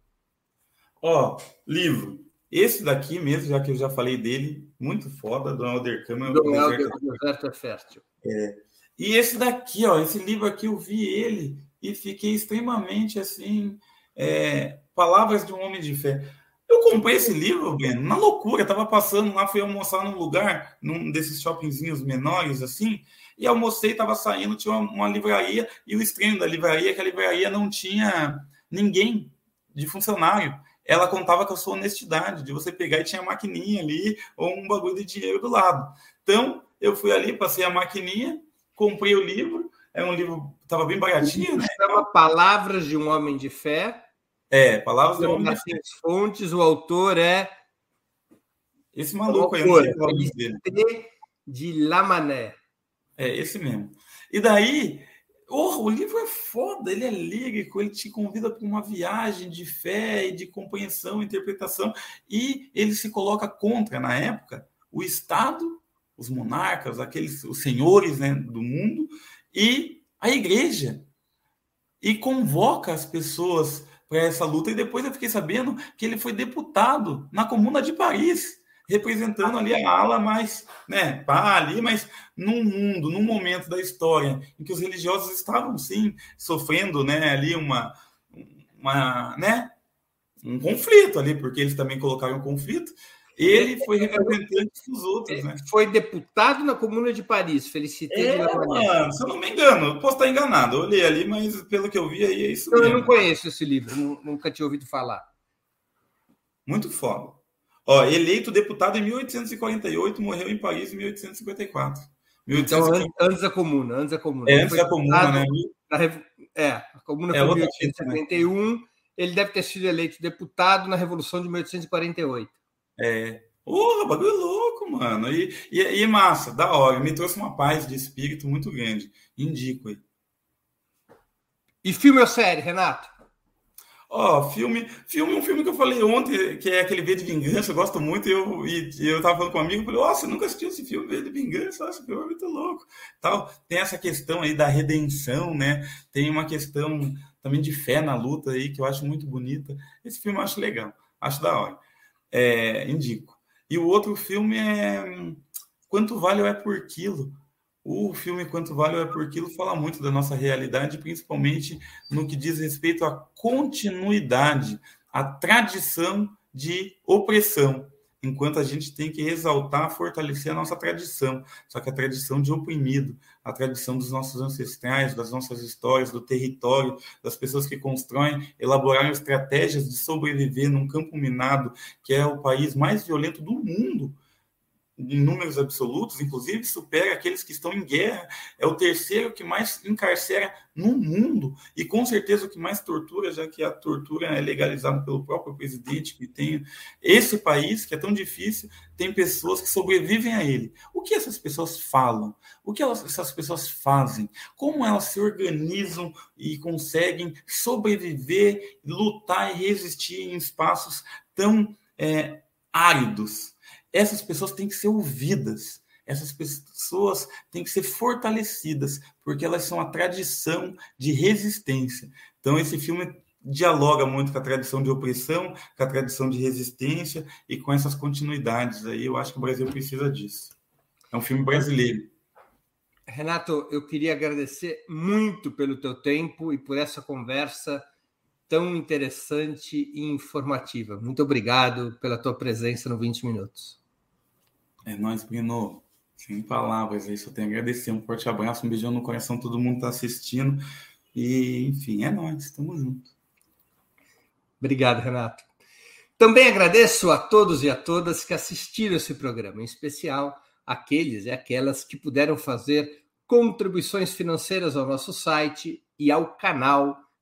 Ó, oh, livro. Esse daqui mesmo, já que eu já falei dele, muito foda, do Alder Câmara. Do Alder Deserto é Fértil. É. E esse daqui, ó, esse livro aqui, eu vi ele e fiquei extremamente assim é, Palavras de um Homem de Fé. Eu comprei esse livro, Breno, na loucura. Estava passando lá, fui almoçar num lugar, num desses shoppingzinhos menores, assim, e almocei, estava saindo, tinha uma, uma, livraria, e o estranho da livraria é que a livraria não tinha ninguém de funcionário. Ela contava com a sua honestidade, de você pegar e tinha maquininha ali, ou um bagulho de dinheiro do lado. Então, eu fui ali, passei a maquininha, comprei o livro, é um livro, estava bem baratinho, né? Palavras de um Homem de Fé, é, Palavras do Martins Fontes, o autor é. Esse maluco aí, não sei qual é dele. De Lamané. É, esse mesmo. E daí, oh, o livro é foda, ele é lírico, ele te convida para uma viagem de fé e de compreensão, interpretação, e ele se coloca contra, na época, o Estado, os monarcas, aqueles os senhores né, do mundo, e a igreja. E convoca as pessoas para essa luta. E depois eu fiquei sabendo que ele foi deputado na Comuna de Paris, representando ali a ala mais, né, pá, ali, mas num mundo, num momento da história em que os religiosos estavam, sim, sofrendo, né, ali uma, uma, né, um conflito ali, porque eles também colocaram um conflito, ele foi representante dos outros, né? Foi deputado na Comuna de Paris, Felicité é, mano, Se eu não me engano, posso estar enganado. Eu olhei ali, mas pelo que eu vi aí é isso eu mesmo. Eu não conheço esse livro, nunca tinha ouvido falar. Muito foda. Ó, eleito deputado em 1848, morreu em Paris em 1854. 1854. Então, antes da Comuna, antes da Comuna. É, antes da Comuna, né? Na, é, a Comuna é foi em 1851 né? ele deve ter sido eleito deputado na Revolução de 1848. É. Porra, bagulho louco, mano. E, e, e, massa, da hora. Me trouxe uma paz de espírito muito grande. Indico aí. E filme ou série, Renato? Ó, oh, filme, filme, um filme que eu falei ontem, que é aquele V de Vingança, eu gosto muito, e eu, e, eu tava falando com um amigo, falei, ó, oh, você nunca assistiu esse filme, V de Vingança? Esse filme é muito louco. Tal. Tem essa questão aí da redenção, né? Tem uma questão também de fé na luta aí, que eu acho muito bonita. Esse filme eu acho legal, acho da hora. É, indico. E o outro filme é Quanto Vale é por Quilo, o filme Quanto Vale é por Quilo fala muito da nossa realidade, principalmente no que diz respeito à continuidade, à tradição de opressão, enquanto a gente tem que exaltar, fortalecer a nossa tradição, só que a tradição de oprimido, a tradição dos nossos ancestrais, das nossas histórias, do território, das pessoas que constroem, elaboraram estratégias de sobreviver num campo minado, que é o país mais violento do mundo, em números absolutos, inclusive supera aqueles que estão em guerra. É o terceiro que mais encarcera no mundo e com certeza o que mais tortura, já que a tortura é legalizada pelo próprio presidente que tem esse país que é tão difícil, tem pessoas que sobrevivem a ele. O que essas pessoas falam? O que elas, essas pessoas fazem? Como elas se organizam e conseguem sobreviver, lutar e resistir em espaços tão é, áridos? Essas pessoas têm que ser ouvidas, essas pessoas têm que ser fortalecidas, porque elas são a tradição de resistência. Então, esse filme dialoga muito com a tradição de opressão, com a tradição de resistência e com essas continuidades aí. Eu acho que o Brasil precisa disso. É um filme brasileiro. Renato, eu queria agradecer muito pelo teu tempo e por essa conversa tão interessante e informativa. Muito obrigado pela tua presença no 20 Minutos. É nóis, Bruno. Sem palavras aí, só tenho a agradecer. Um forte abraço, um beijão no coração, todo mundo está assistindo. E, enfim, é nóis, estamos juntos. Obrigado, Renato. Também agradeço a todos e a todas que assistiram esse programa, em especial aqueles e aquelas que puderam fazer contribuições financeiras ao nosso site e ao canal